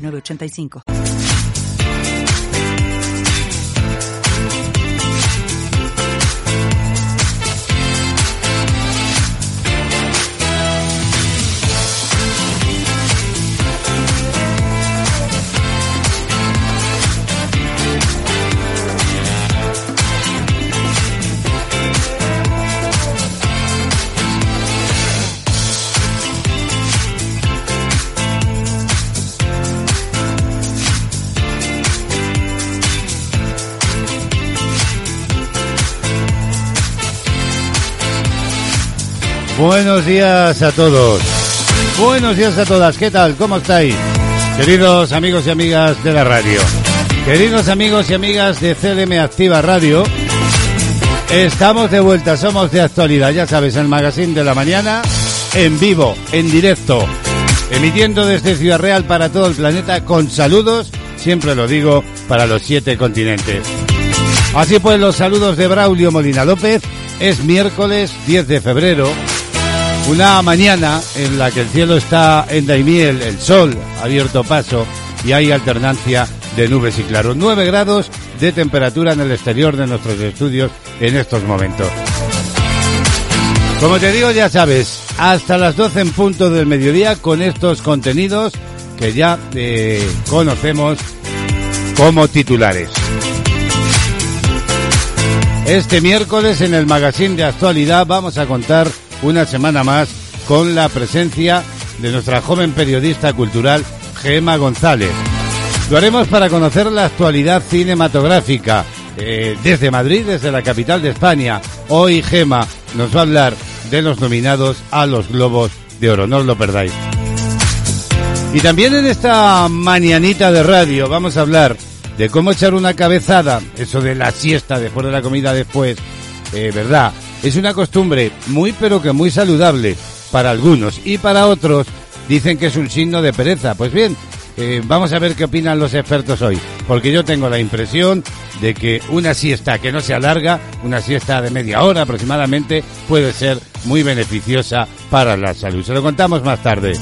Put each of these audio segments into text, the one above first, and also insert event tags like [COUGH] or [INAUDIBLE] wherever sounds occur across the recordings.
906985. Buenos días a todos. Buenos días a todas. ¿Qué tal? ¿Cómo estáis? Queridos amigos y amigas de la radio. Queridos amigos y amigas de CLM Activa Radio. Estamos de vuelta, somos de actualidad, ya sabes, el magazine de la mañana, en vivo, en directo, emitiendo desde Ciudad Real para todo el planeta con saludos, siempre lo digo, para los siete continentes. Así pues, los saludos de Braulio Molina López, es miércoles 10 de febrero, una mañana en la que el cielo está en Daimiel, el sol ha abierto paso y hay alternancia de nubes y claros. 9 grados de temperatura en el exterior de nuestros estudios en estos momentos. Como te digo, ya sabes, hasta las 12 en punto del mediodía con estos contenidos que ya eh, conocemos como titulares. Este miércoles en el magazine de actualidad vamos a contar una semana más con la presencia de nuestra joven periodista cultural Gema González. Lo haremos para conocer la actualidad cinematográfica eh, desde Madrid, desde la capital de España. Hoy Gema nos va a hablar de los nominados a los Globos de Oro. No os lo perdáis. Y también en esta mañanita de radio vamos a hablar de cómo echar una cabezada, eso de la siesta después de la comida después, eh, ¿verdad? Es una costumbre muy pero que muy saludable para algunos y para otros dicen que es un signo de pereza. Pues bien, eh, vamos a ver qué opinan los expertos hoy, porque yo tengo la impresión de que una siesta que no se alarga, una siesta de media hora aproximadamente, puede ser muy beneficiosa para la salud. Se lo contamos más tarde.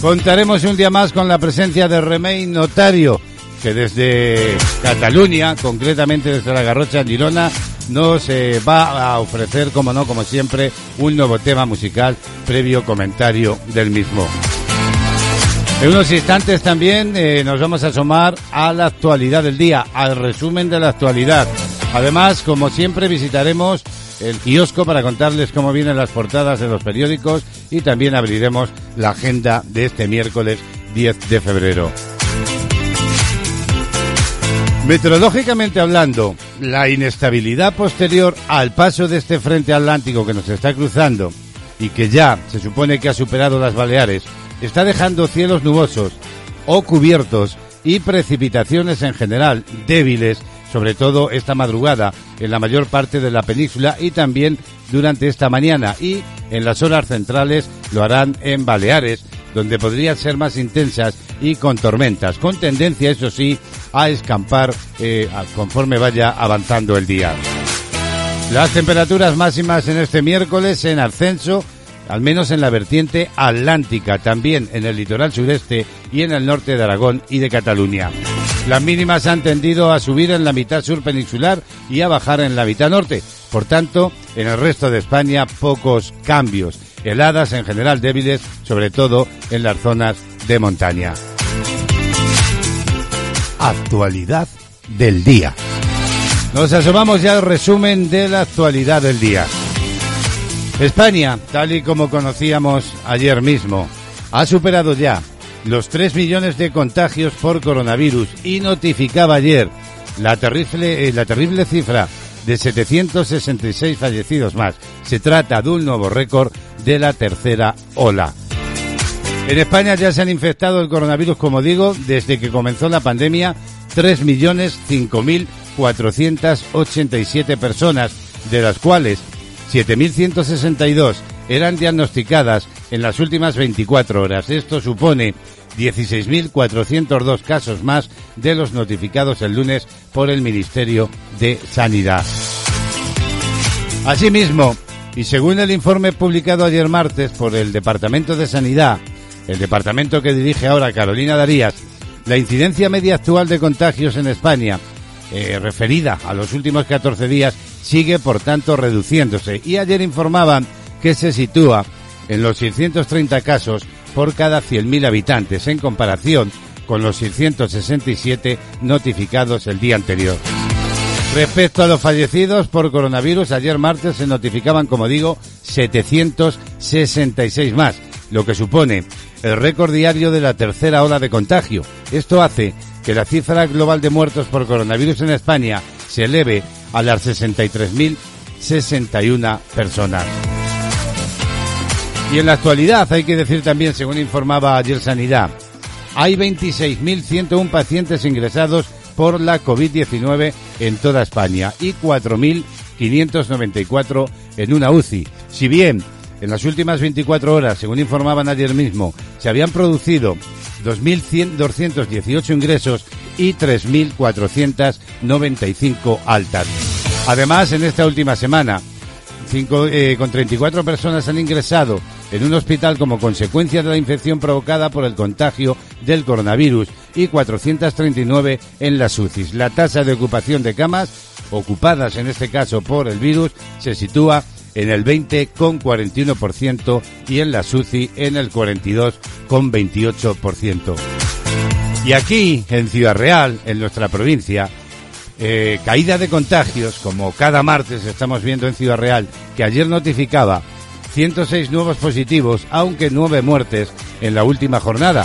Contaremos un día más con la presencia de Remey Notario, que desde Cataluña, concretamente desde la Garrocha en Girona, nos eh, va a ofrecer, como no, como siempre, un nuevo tema musical previo comentario del mismo. En unos instantes también eh, nos vamos a asomar a la actualidad del día, al resumen de la actualidad. Además, como siempre, visitaremos el kiosco para contarles cómo vienen las portadas de los periódicos y también abriremos la agenda de este miércoles 10 de febrero. Meteorológicamente hablando, la inestabilidad posterior al paso de este frente atlántico que nos está cruzando y que ya se supone que ha superado las Baleares, está dejando cielos nubosos o cubiertos y precipitaciones en general débiles, sobre todo esta madrugada en la mayor parte de la península y también durante esta mañana. Y en las horas centrales lo harán en Baleares, donde podrían ser más intensas y con tormentas, con tendencia, eso sí, a escampar eh, conforme vaya avanzando el día. Las temperaturas máximas en este miércoles en ascenso, al menos en la vertiente atlántica, también en el litoral sureste y en el norte de Aragón y de Cataluña. Las mínimas han tendido a subir en la mitad sur peninsular y a bajar en la mitad norte. Por tanto, en el resto de España pocos cambios. Heladas en general débiles, sobre todo en las zonas de montaña actualidad del día. Nos asomamos ya al resumen de la actualidad del día. España, tal y como conocíamos ayer mismo, ha superado ya los 3 millones de contagios por coronavirus y notificaba ayer la terrible, eh, la terrible cifra de 766 fallecidos más. Se trata de un nuevo récord de la tercera ola. En España ya se han infectado el coronavirus, como digo, desde que comenzó la pandemia, 3.005.487 personas, de las cuales 7.162 eran diagnosticadas en las últimas 24 horas. Esto supone 16.402 casos más de los notificados el lunes por el Ministerio de Sanidad. Asimismo, y según el informe publicado ayer martes por el Departamento de Sanidad, el departamento que dirige ahora Carolina Darías, la incidencia media actual de contagios en España, eh, referida a los últimos 14 días, sigue por tanto reduciéndose. Y ayer informaban que se sitúa en los 630 casos por cada 100.000 habitantes, en comparación con los 667 notificados el día anterior. Respecto a los fallecidos por coronavirus, ayer martes se notificaban, como digo, 766 más, lo que supone el récord diario de la tercera ola de contagio. Esto hace que la cifra global de muertos por coronavirus en España se eleve a las 63.061 personas. Y en la actualidad hay que decir también, según informaba ayer Sanidad, hay 26.101 pacientes ingresados por la COVID-19 en toda España y 4.594 en una UCI. Si bien en las últimas 24 horas, según informaban ayer mismo, se habían producido 2.218 ingresos y 3.495 altas. Además, en esta última semana, cinco, eh, con 34 personas han ingresado en un hospital como consecuencia de la infección provocada por el contagio del coronavirus y 439 en las UCIs. La tasa de ocupación de camas, ocupadas en este caso por el virus, se sitúa en el 20,41% y en la SUCI en el 42,28%. Y aquí, en Ciudad Real, en nuestra provincia, eh, caída de contagios, como cada martes estamos viendo en Ciudad Real, que ayer notificaba 106 nuevos positivos, aunque nueve muertes en la última jornada.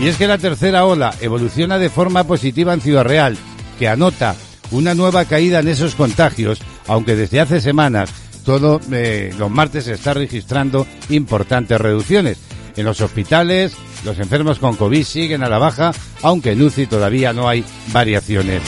Y es que la tercera ola evoluciona de forma positiva en Ciudad Real, que anota una nueva caída en esos contagios, aunque desde hace semanas todo eh, los martes se está registrando importantes reducciones. En los hospitales, los enfermos con COVID siguen a la baja, aunque en UCI todavía no hay variaciones.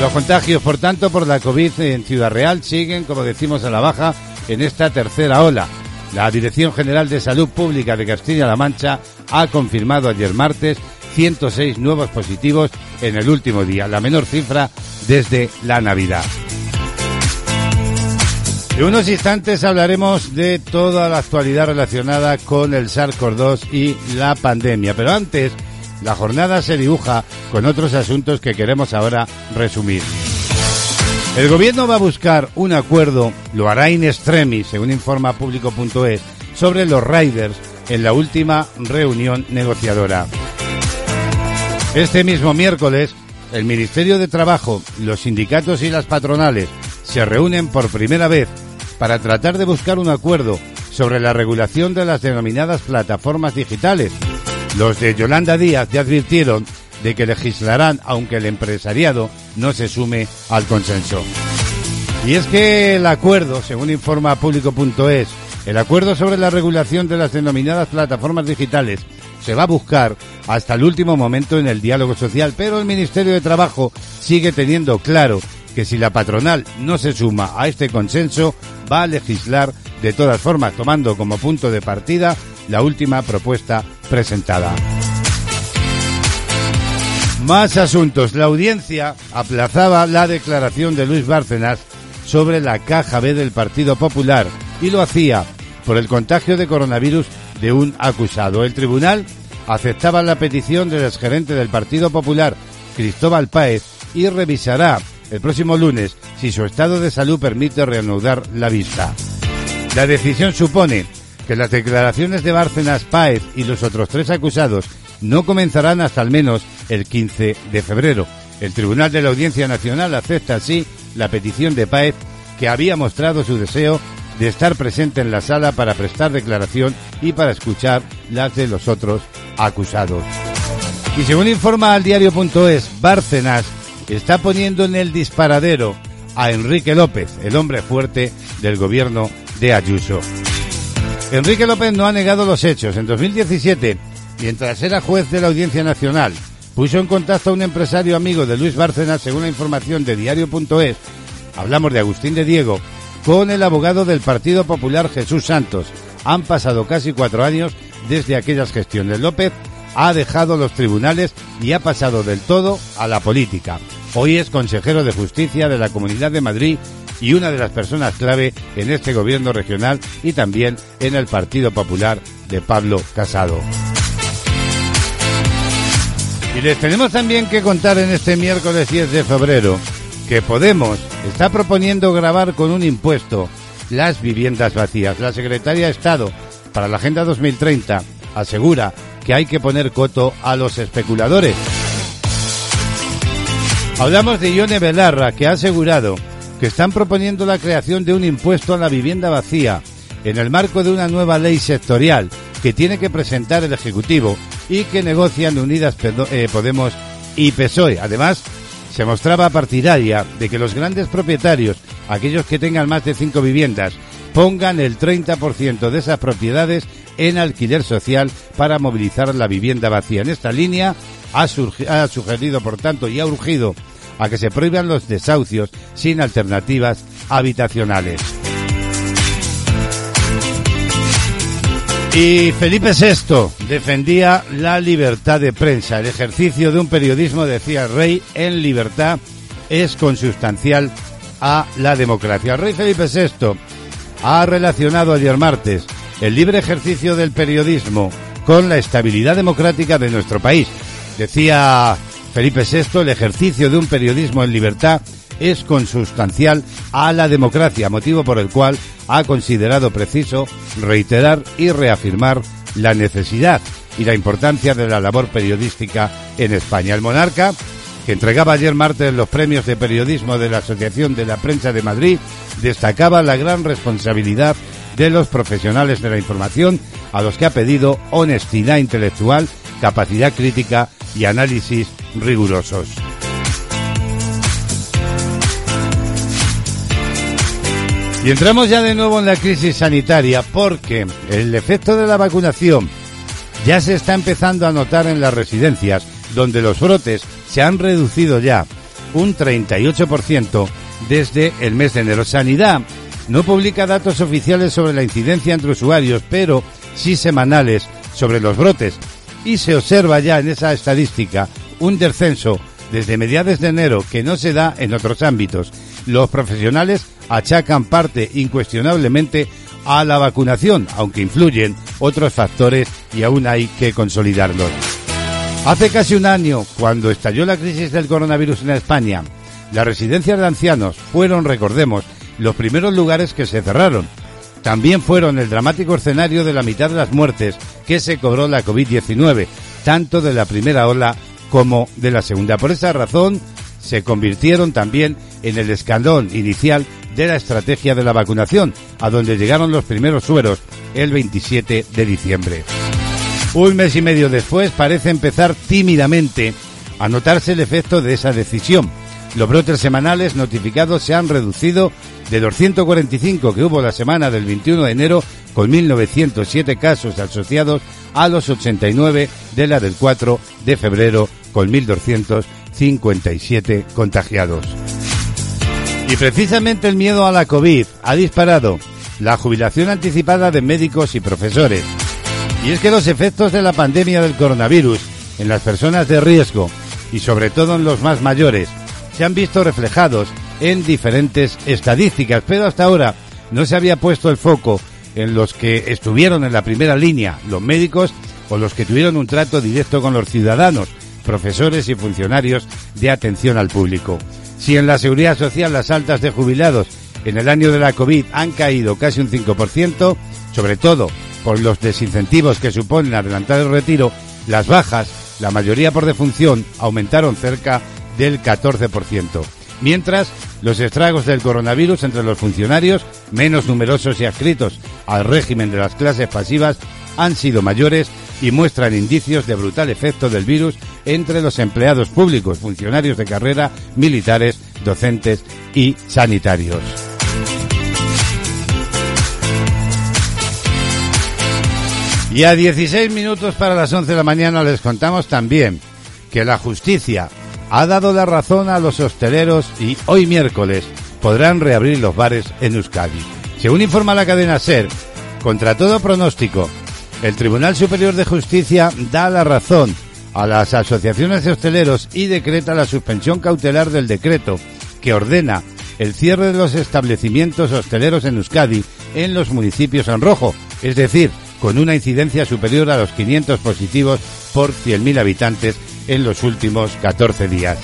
Los contagios, por tanto, por la COVID en Ciudad Real siguen, como decimos, a la baja en esta tercera ola. La Dirección General de Salud Pública de Castilla-La Mancha ha confirmado ayer martes 106 nuevos positivos en el último día, la menor cifra desde la Navidad. En unos instantes hablaremos de toda la actualidad relacionada con el SARS-CoV-2 y la pandemia. Pero antes, la jornada se dibuja con otros asuntos que queremos ahora resumir. El gobierno va a buscar un acuerdo, lo hará in extremis, según informa público.es, sobre los riders en la última reunión negociadora. Este mismo miércoles, el Ministerio de Trabajo, los sindicatos y las patronales se reúnen por primera vez para tratar de buscar un acuerdo sobre la regulación de las denominadas plataformas digitales. Los de Yolanda Díaz ya advirtieron de que legislarán aunque el empresariado no se sume al consenso. Y es que el acuerdo, según informa público.es, el acuerdo sobre la regulación de las denominadas plataformas digitales se va a buscar hasta el último momento en el diálogo social, pero el Ministerio de Trabajo sigue teniendo claro que si la patronal no se suma a este consenso, va a legislar de todas formas, tomando como punto de partida la última propuesta presentada. Más asuntos. La audiencia aplazaba la declaración de Luis Bárcenas sobre la caja B del Partido Popular y lo hacía por el contagio de coronavirus de un acusado. El tribunal aceptaba la petición del exgerente del Partido Popular, Cristóbal Páez, y revisará el próximo lunes si su estado de salud permite reanudar la vista. La decisión supone que las declaraciones de Bárcenas Páez y los otros tres acusados no comenzarán hasta al menos el 15 de febrero. El Tribunal de la Audiencia Nacional acepta así la petición de Páez que había mostrado su deseo de estar presente en la sala para prestar declaración y para escuchar las de los otros acusados. Y según informa al diario.es, Bárcenas está poniendo en el disparadero a Enrique López, el hombre fuerte del gobierno de Ayuso. Enrique López no ha negado los hechos. En 2017 mientras era juez de la Audiencia Nacional, puso en contacto a un empresario amigo de Luis Bárcenas, según la información de diario.es, hablamos de Agustín de Diego, con el abogado del Partido Popular Jesús Santos. Han pasado casi cuatro años desde aquellas gestiones. López ha dejado los tribunales y ha pasado del todo a la política. Hoy es consejero de justicia de la Comunidad de Madrid y una de las personas clave en este gobierno regional y también en el Partido Popular de Pablo Casado. Y les tenemos también que contar en este miércoles 10 de febrero que Podemos está proponiendo grabar con un impuesto las viviendas vacías. La secretaria de Estado para la Agenda 2030 asegura que hay que poner coto a los especuladores. Hablamos de Ione Belarra, que ha asegurado que están proponiendo la creación de un impuesto a la vivienda vacía en el marco de una nueva ley sectorial que tiene que presentar el Ejecutivo y que negocian Unidas eh, Podemos y PSOE. Además, se mostraba partidaria de que los grandes propietarios, aquellos que tengan más de cinco viviendas, pongan el 30% de esas propiedades en alquiler social para movilizar la vivienda vacía. En esta línea ha, sugerido, por tanto, y ha urgido a que se prohíban los desahucios sin alternativas habitacionales. Y Felipe VI defendía la libertad de prensa. El ejercicio de un periodismo, decía el rey, en libertad es consustancial a la democracia. El rey Felipe VI ha relacionado ayer martes el libre ejercicio del periodismo con la estabilidad democrática de nuestro país. Decía Felipe VI, el ejercicio de un periodismo en libertad es consustancial a la democracia, motivo por el cual ha considerado preciso reiterar y reafirmar la necesidad y la importancia de la labor periodística en España. El monarca, que entregaba ayer martes los premios de periodismo de la Asociación de la Prensa de Madrid, destacaba la gran responsabilidad de los profesionales de la información a los que ha pedido honestidad intelectual, capacidad crítica y análisis rigurosos. Y entramos ya de nuevo en la crisis sanitaria porque el efecto de la vacunación ya se está empezando a notar en las residencias, donde los brotes se han reducido ya un 38% desde el mes de enero. Sanidad no publica datos oficiales sobre la incidencia entre usuarios, pero sí semanales sobre los brotes. Y se observa ya en esa estadística un descenso desde mediados de enero que no se da en otros ámbitos. Los profesionales achacan parte incuestionablemente a la vacunación, aunque influyen otros factores y aún hay que consolidarlos. Hace casi un año, cuando estalló la crisis del coronavirus en España, las residencias de ancianos fueron, recordemos, los primeros lugares que se cerraron. También fueron el dramático escenario de la mitad de las muertes que se cobró la COVID-19, tanto de la primera ola como de la segunda. Por esa razón, se convirtieron también en el escalón inicial de la estrategia de la vacunación, a donde llegaron los primeros sueros el 27 de diciembre. Un mes y medio después parece empezar tímidamente a notarse el efecto de esa decisión. Los brotes semanales notificados se han reducido de 245 que hubo la semana del 21 de enero con 1.907 casos asociados a los 89 de la del 4 de febrero con 1.257 contagiados. Y precisamente el miedo a la COVID ha disparado la jubilación anticipada de médicos y profesores. Y es que los efectos de la pandemia del coronavirus en las personas de riesgo y sobre todo en los más mayores se han visto reflejados en diferentes estadísticas, pero hasta ahora no se había puesto el foco en los que estuvieron en la primera línea, los médicos o los que tuvieron un trato directo con los ciudadanos, profesores y funcionarios de atención al público. Si en la seguridad social las altas de jubilados en el año de la COVID han caído casi un 5%, sobre todo por los desincentivos que suponen adelantar el retiro, las bajas, la mayoría por defunción, aumentaron cerca del 14%. Mientras, los estragos del coronavirus entre los funcionarios, menos numerosos y adscritos al régimen de las clases pasivas, han sido mayores y muestran indicios de brutal efecto del virus entre los empleados públicos, funcionarios de carrera, militares, docentes y sanitarios. Y a 16 minutos para las 11 de la mañana les contamos también que la justicia ha dado la razón a los hosteleros y hoy miércoles podrán reabrir los bares en Euskadi. Según informa la cadena SER, contra todo pronóstico, el Tribunal Superior de Justicia da la razón a las asociaciones de hosteleros y decreta la suspensión cautelar del decreto que ordena el cierre de los establecimientos hosteleros en Euskadi en los municipios en rojo, es decir, con una incidencia superior a los 500 positivos por 100.000 habitantes en los últimos 14 días.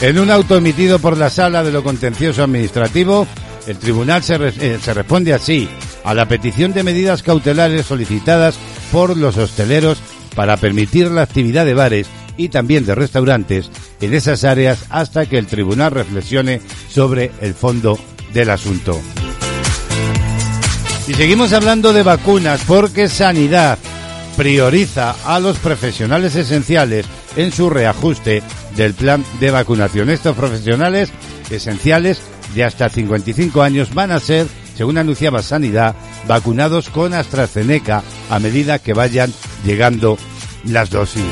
En un auto emitido por la Sala de lo Contencioso Administrativo, el tribunal se, eh, se responde así a la petición de medidas cautelares solicitadas por los hosteleros para permitir la actividad de bares y también de restaurantes en esas áreas hasta que el tribunal reflexione sobre el fondo del asunto. Y seguimos hablando de vacunas porque Sanidad prioriza a los profesionales esenciales en su reajuste del plan de vacunación. Estos profesionales esenciales de hasta 55 años van a ser, según anunciaba Sanidad, vacunados con AstraZeneca a medida que vayan llegando las dosis.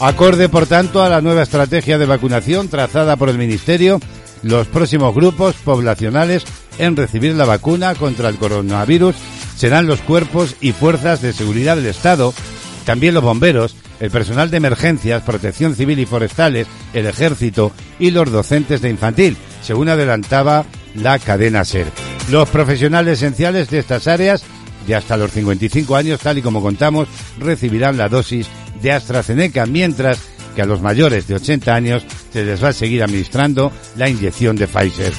Acorde, por tanto, a la nueva estrategia de vacunación trazada por el Ministerio, los próximos grupos poblacionales en recibir la vacuna contra el coronavirus serán los cuerpos y fuerzas de seguridad del Estado, también los bomberos, el personal de emergencias, protección civil y forestales, el ejército y los docentes de infantil, según adelantaba la cadena SER. Los profesionales esenciales de estas áreas, de hasta los 55 años, tal y como contamos, recibirán la dosis de AstraZeneca, mientras que a los mayores de 80 años se les va a seguir administrando la inyección de Pfizer.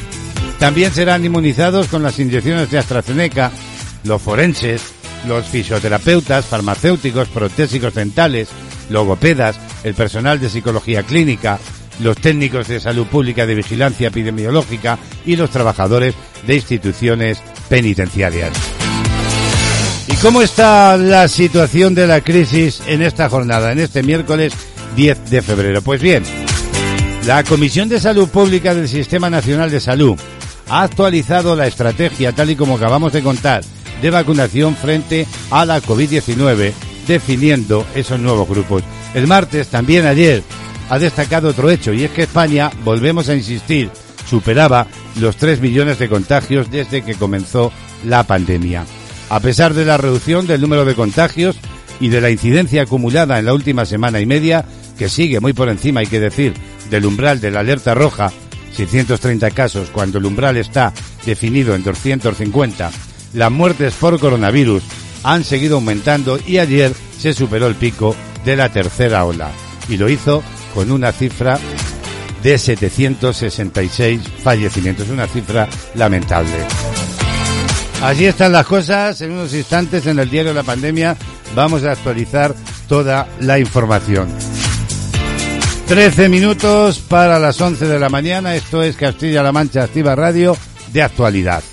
También serán inmunizados con las inyecciones de AstraZeneca los forenses, los fisioterapeutas, farmacéuticos, protésicos dentales, logopedas, el personal de psicología clínica, los técnicos de salud pública de vigilancia epidemiológica y los trabajadores de instituciones penitenciarias. ¿Y cómo está la situación de la crisis en esta jornada, en este miércoles 10 de febrero? Pues bien, la Comisión de Salud Pública del Sistema Nacional de Salud ha actualizado la estrategia tal y como acabamos de contar de vacunación frente a la COVID-19, definiendo esos nuevos grupos. El martes, también ayer, ha destacado otro hecho, y es que España, volvemos a insistir, superaba los 3 millones de contagios desde que comenzó la pandemia. A pesar de la reducción del número de contagios y de la incidencia acumulada en la última semana y media, que sigue muy por encima, hay que decir, del umbral de la alerta roja, 630 casos, cuando el umbral está definido en 250 las muertes por coronavirus han seguido aumentando y ayer se superó el pico de la tercera ola y lo hizo con una cifra de 766 fallecimientos, una cifra lamentable. Así están las cosas, en unos instantes en el diario de la pandemia vamos a actualizar toda la información. 13 minutos para las 11 de la mañana, esto es Castilla-La Mancha Activa Radio de actualidad.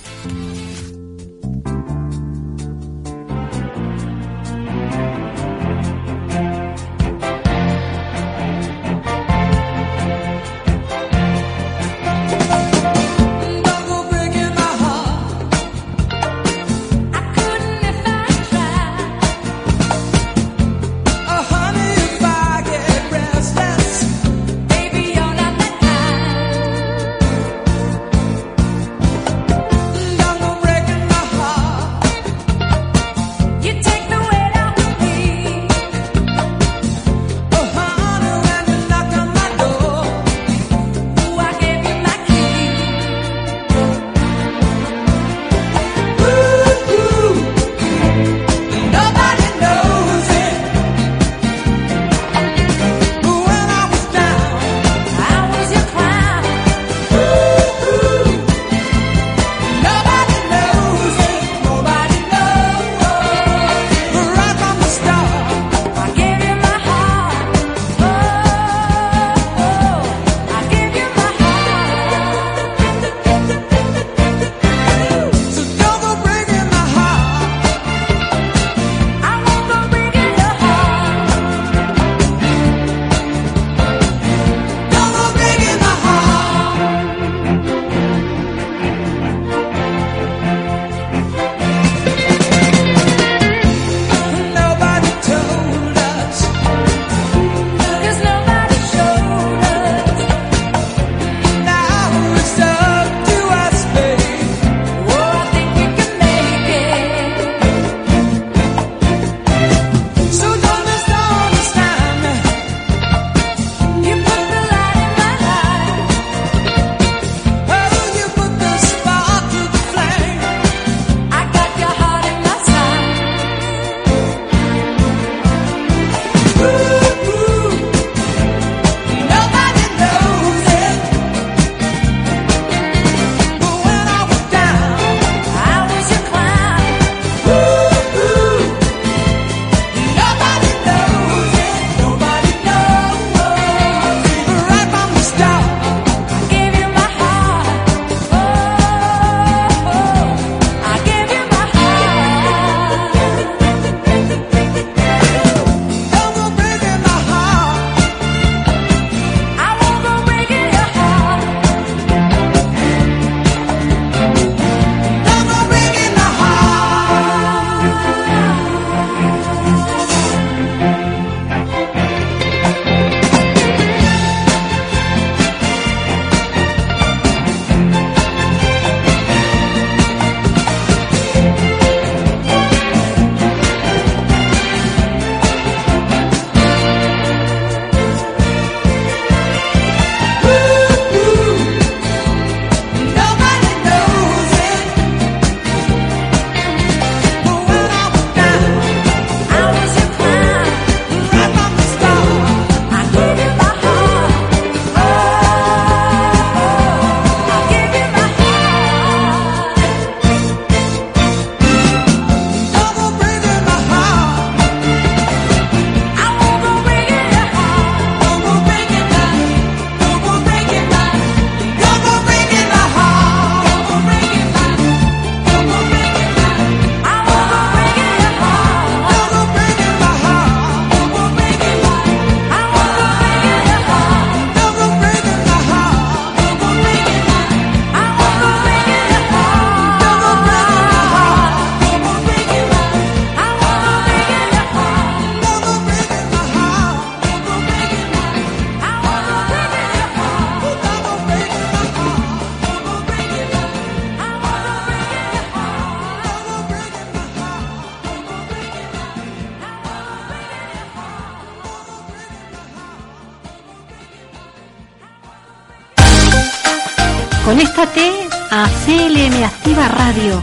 Conéctate a CLM Activa Radio,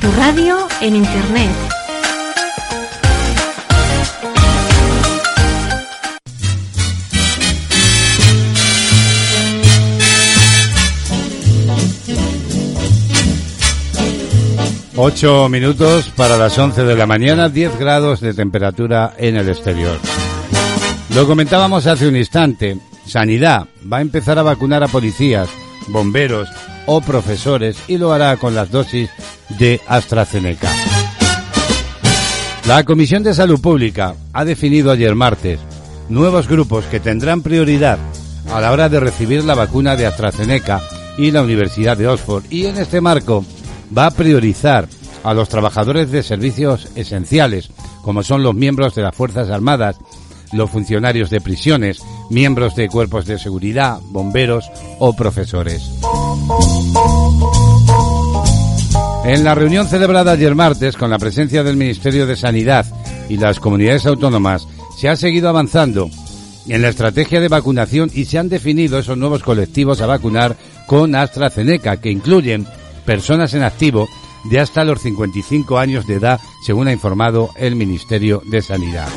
tu radio en Internet. Ocho minutos para las once de la mañana, 10 grados de temperatura en el exterior. Lo comentábamos hace un instante. Sanidad va a empezar a vacunar a policías, bomberos o profesores y lo hará con las dosis de AstraZeneca. La Comisión de Salud Pública ha definido ayer martes nuevos grupos que tendrán prioridad a la hora de recibir la vacuna de AstraZeneca y la Universidad de Oxford y en este marco va a priorizar a los trabajadores de servicios esenciales, como son los miembros de las Fuerzas Armadas, los funcionarios de prisiones, miembros de cuerpos de seguridad, bomberos o profesores. En la reunión celebrada ayer martes con la presencia del Ministerio de Sanidad y las comunidades autónomas, se ha seguido avanzando en la estrategia de vacunación y se han definido esos nuevos colectivos a vacunar con AstraZeneca, que incluyen personas en activo de hasta los 55 años de edad, según ha informado el Ministerio de Sanidad.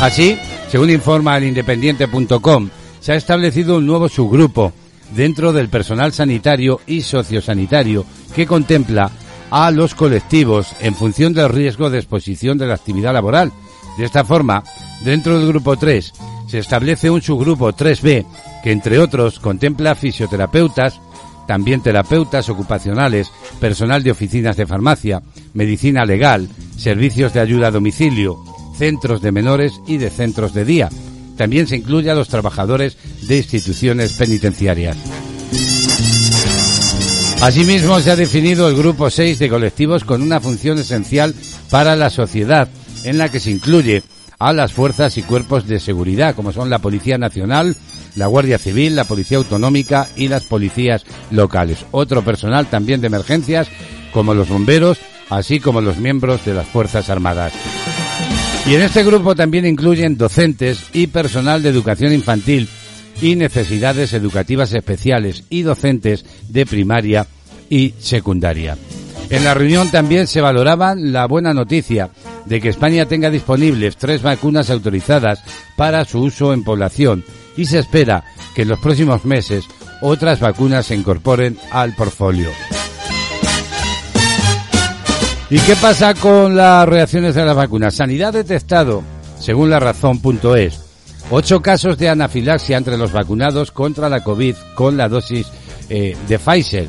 Así, según informa el independiente.com, se ha establecido un nuevo subgrupo dentro del personal sanitario y sociosanitario que contempla a los colectivos en función del riesgo de exposición de la actividad laboral. De esta forma, dentro del grupo 3 se establece un subgrupo 3B que, entre otros, contempla fisioterapeutas, también terapeutas ocupacionales, personal de oficinas de farmacia, medicina legal, servicios de ayuda a domicilio, centros de menores y de centros de día. También se incluye a los trabajadores de instituciones penitenciarias. Asimismo, se ha definido el grupo 6 de colectivos con una función esencial para la sociedad, en la que se incluye a las fuerzas y cuerpos de seguridad, como son la Policía Nacional, la Guardia Civil, la Policía Autonómica y las policías locales. Otro personal también de emergencias, como los bomberos, así como los miembros de las Fuerzas Armadas. Y en este grupo también incluyen docentes y personal de educación infantil y necesidades educativas especiales y docentes de primaria y secundaria. En la reunión también se valoraba la buena noticia de que España tenga disponibles tres vacunas autorizadas para su uso en población y se espera que en los próximos meses otras vacunas se incorporen al portfolio. ¿Y qué pasa con las reacciones de las vacunas? Sanidad detectado, según la razón.es, ocho casos de anafilaxia entre los vacunados contra la COVID con la dosis eh, de Pfizer.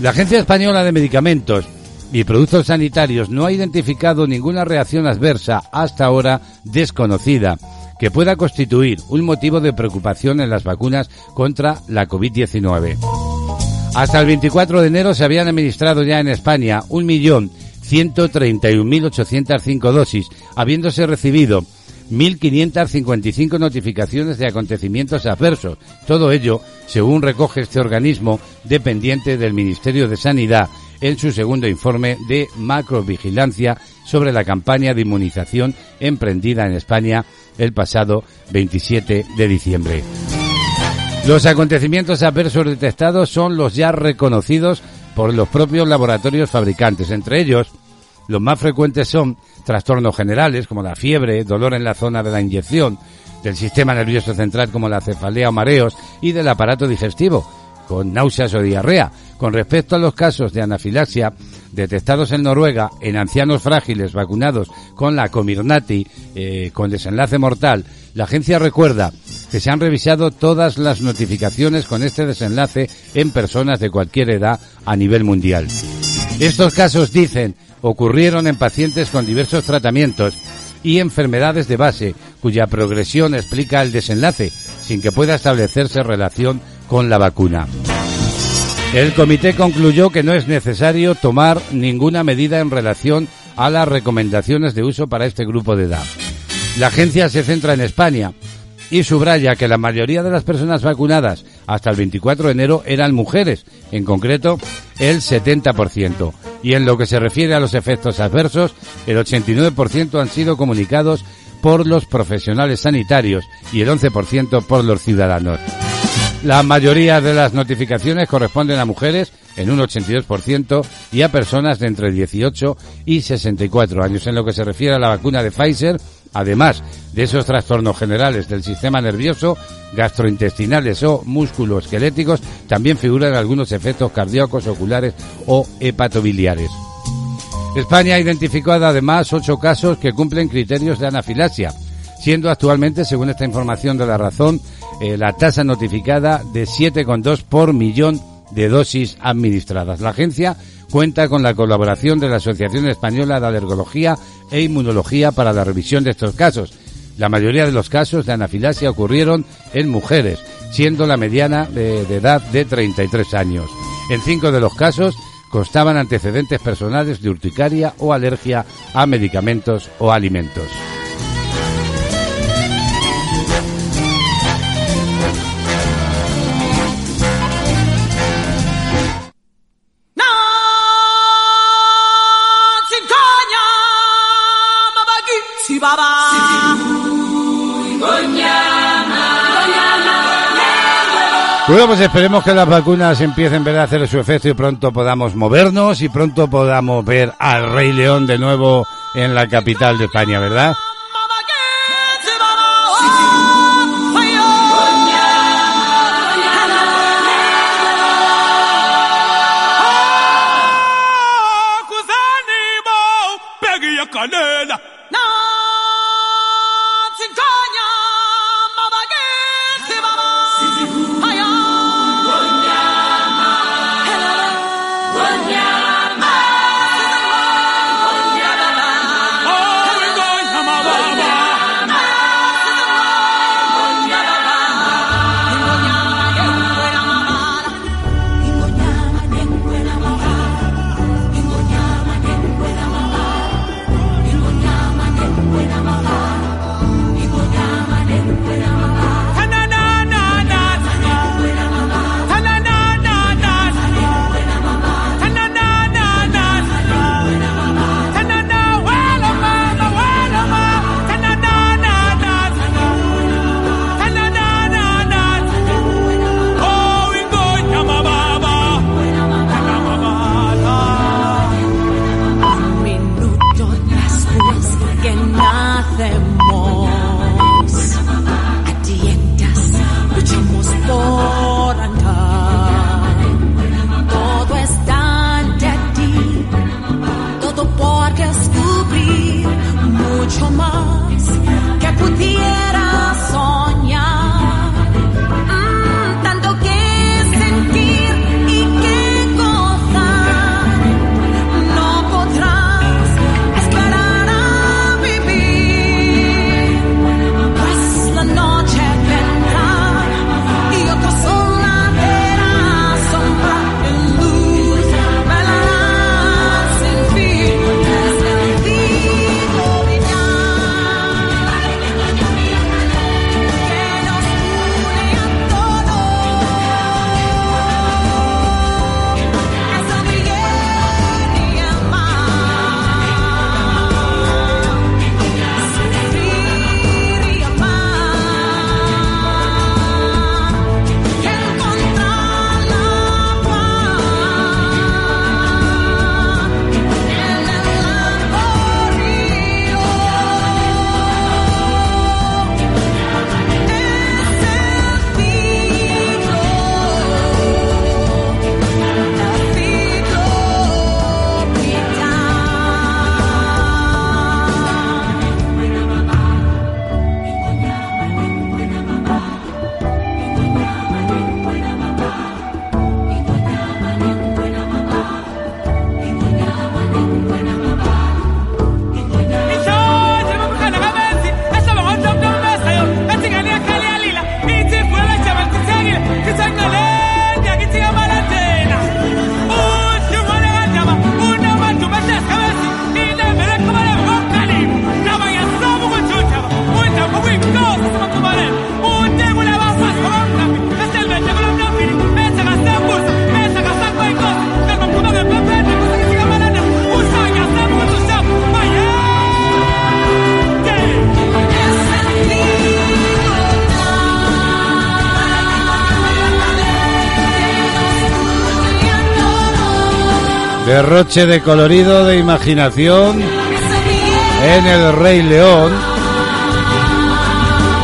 La Agencia Española de Medicamentos y Productos Sanitarios no ha identificado ninguna reacción adversa hasta ahora desconocida que pueda constituir un motivo de preocupación en las vacunas contra la COVID-19. Hasta el 24 de enero se habían administrado ya en España 1.131.805 dosis, habiéndose recibido 1.555 notificaciones de acontecimientos adversos. Todo ello, según recoge este organismo dependiente del Ministerio de Sanidad en su segundo informe de macrovigilancia sobre la campaña de inmunización emprendida en España el pasado 27 de diciembre. Los acontecimientos adversos detectados son los ya reconocidos por los propios laboratorios fabricantes. Entre ellos, los más frecuentes son trastornos generales como la fiebre, dolor en la zona de la inyección, del sistema nervioso central como la cefalea o mareos y del aparato digestivo, con náuseas o diarrea. Con respecto a los casos de anafilaxia detectados en Noruega en ancianos frágiles vacunados con la Comirnaty eh, con desenlace mortal, la agencia recuerda que se han revisado todas las notificaciones con este desenlace en personas de cualquier edad a nivel mundial. Estos casos, dicen, ocurrieron en pacientes con diversos tratamientos y enfermedades de base, cuya progresión explica el desenlace, sin que pueda establecerse relación con la vacuna. El comité concluyó que no es necesario tomar ninguna medida en relación a las recomendaciones de uso para este grupo de edad. La agencia se centra en España y subraya que la mayoría de las personas vacunadas hasta el 24 de enero eran mujeres, en concreto el 70%. Y en lo que se refiere a los efectos adversos, el 89% han sido comunicados por los profesionales sanitarios y el 11% por los ciudadanos. La mayoría de las notificaciones corresponden a mujeres en un 82% y a personas de entre 18 y 64 años. En lo que se refiere a la vacuna de Pfizer, además de esos trastornos generales del sistema nervioso, gastrointestinales o musculoesqueléticos, también figuran algunos efectos cardíacos, oculares o hepatobiliares. España ha identificado además ocho casos que cumplen criterios de anafilasia, siendo actualmente, según esta información de la razón, eh, la tasa notificada de 7,2 por millón de dosis administradas. La agencia cuenta con la colaboración de la Asociación Española de Alergología e Inmunología para la revisión de estos casos. La mayoría de los casos de anafilasia ocurrieron en mujeres, siendo la mediana de, de edad de 33 años. En cinco de los casos constaban antecedentes personales de urticaria o alergia a medicamentos o alimentos. Bueno, pues esperemos que las vacunas empiecen a hacer su efecto y pronto podamos movernos y pronto podamos ver al Rey León de nuevo en la capital de España, ¿verdad? Derroche de colorido, de imaginación en el Rey León.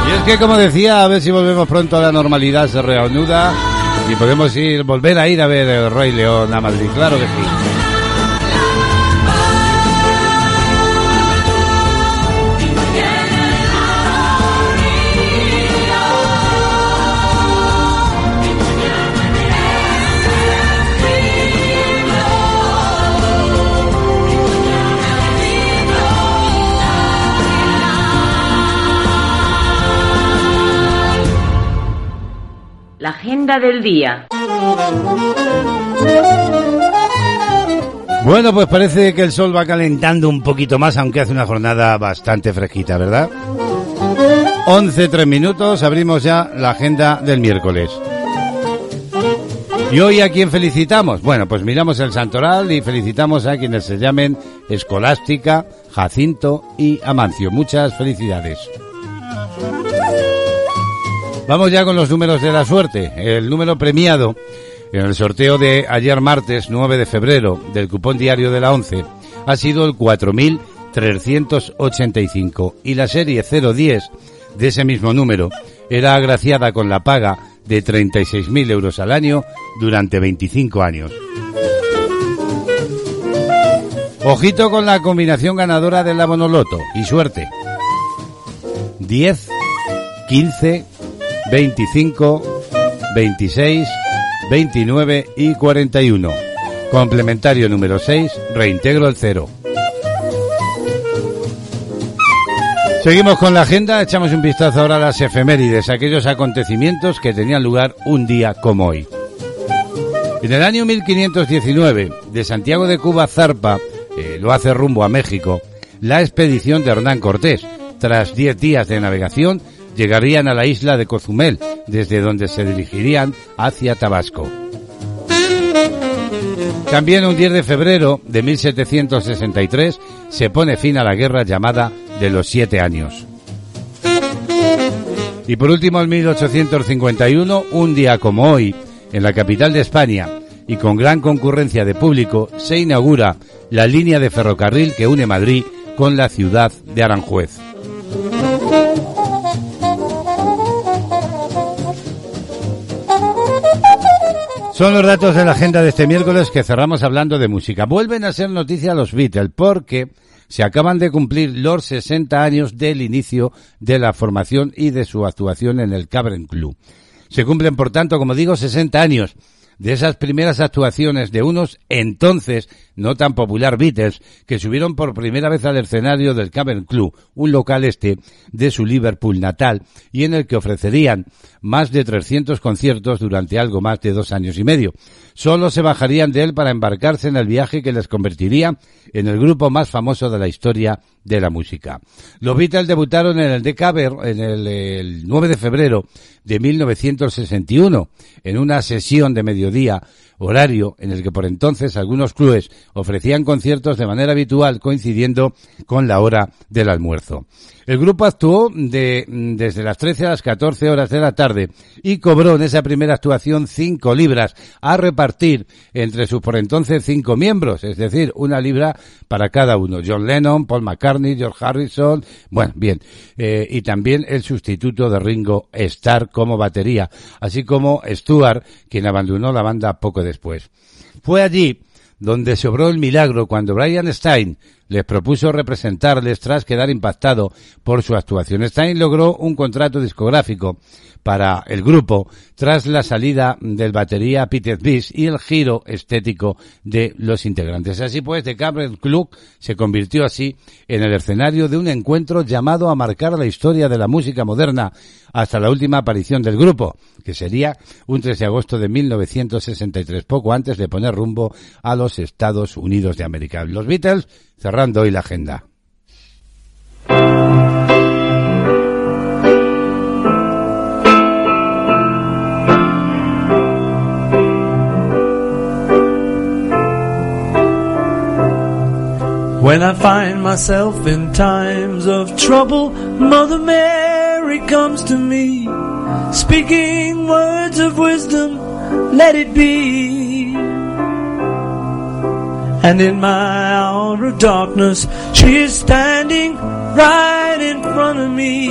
Y es que como decía, a ver si volvemos pronto a la normalidad, se reanuda y podemos ir, volver a ir a ver el Rey León a Madrid, claro que sí. Agenda del día. Bueno, pues parece que el sol va calentando un poquito más, aunque hace una jornada bastante fresquita, ¿verdad? 11, 3 minutos, abrimos ya la agenda del miércoles. ¿Y hoy a quién felicitamos? Bueno, pues miramos el santoral y felicitamos a quienes se llamen Escolástica, Jacinto y Amancio. Muchas felicidades. Vamos ya con los números de la suerte. El número premiado en el sorteo de ayer martes 9 de febrero del cupón diario de la 11 ha sido el 4385 y la serie 010 de ese mismo número era agraciada con la paga de 36.000 euros al año durante 25 años. Ojito con la combinación ganadora del abonoloto y suerte. 10, 15, 25, 26, 29 y 41. Complementario número 6, reintegro el 0. Seguimos con la agenda, echamos un vistazo ahora a las efemérides, aquellos acontecimientos que tenían lugar un día como hoy. En el año 1519, de Santiago de Cuba zarpa, eh, lo hace rumbo a México, la expedición de Hernán Cortés. Tras 10 días de navegación, llegarían a la isla de Cozumel, desde donde se dirigirían hacia Tabasco. También un 10 de febrero de 1763 se pone fin a la guerra llamada de los siete años. Y por último, en 1851, un día como hoy, en la capital de España, y con gran concurrencia de público, se inaugura la línea de ferrocarril que une Madrid con la ciudad de Aranjuez. Son los datos de la agenda de este miércoles que cerramos hablando de música. Vuelven a ser noticia los Beatles porque se acaban de cumplir los 60 años del inicio de la formación y de su actuación en el Cavern Club. Se cumplen, por tanto, como digo, 60 años de esas primeras actuaciones de unos entonces no tan popular Beatles que subieron por primera vez al escenario del Cavern Club, un local este de su Liverpool natal y en el que ofrecerían más de 300 conciertos durante algo más de dos años y medio. Solo se bajarían de él para embarcarse en el viaje que les convertiría en el grupo más famoso de la historia de la música. Los Beatles debutaron en el The Cavern en el, el 9 de febrero de 1961 en una sesión de mediodía horario en el que por entonces algunos clubes ofrecían conciertos de manera habitual coincidiendo con la hora del almuerzo. El grupo actuó de, desde las 13 a las 14 horas de la tarde y cobró en esa primera actuación 5 libras a repartir entre sus por entonces cinco miembros, es decir, una libra para cada uno. John Lennon, Paul McCartney, George Harrison, bueno, bien, eh, y también el sustituto de Ringo Starr como batería, así como Stuart, quien abandonó la banda poco después. Fue allí donde se obró el milagro cuando Brian Stein les propuso representarles tras quedar impactado por su actuación. Stein logró un contrato discográfico para el grupo tras la salida del batería Peter Biss y el giro estético de los integrantes. Así pues, The Cabaret Club se convirtió así en el escenario de un encuentro llamado a marcar la historia de la música moderna hasta la última aparición del grupo, que sería un 3 de agosto de 1963, poco antes de poner rumbo a los Estados Unidos de América. Los Beatles cerrando hoy la agenda. When I find myself in times of trouble, Mother Mary comes to me, speaking words of wisdom, let it be. And in my hour of darkness, she is standing right in front of me,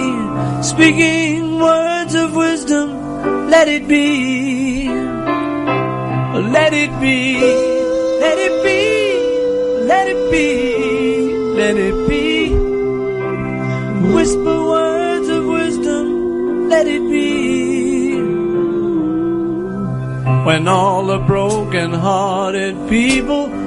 speaking words of wisdom. Let it be. Let it be. Let it be. Let it be. Let it be. Whisper words of wisdom. Let it be. When all the broken hearted people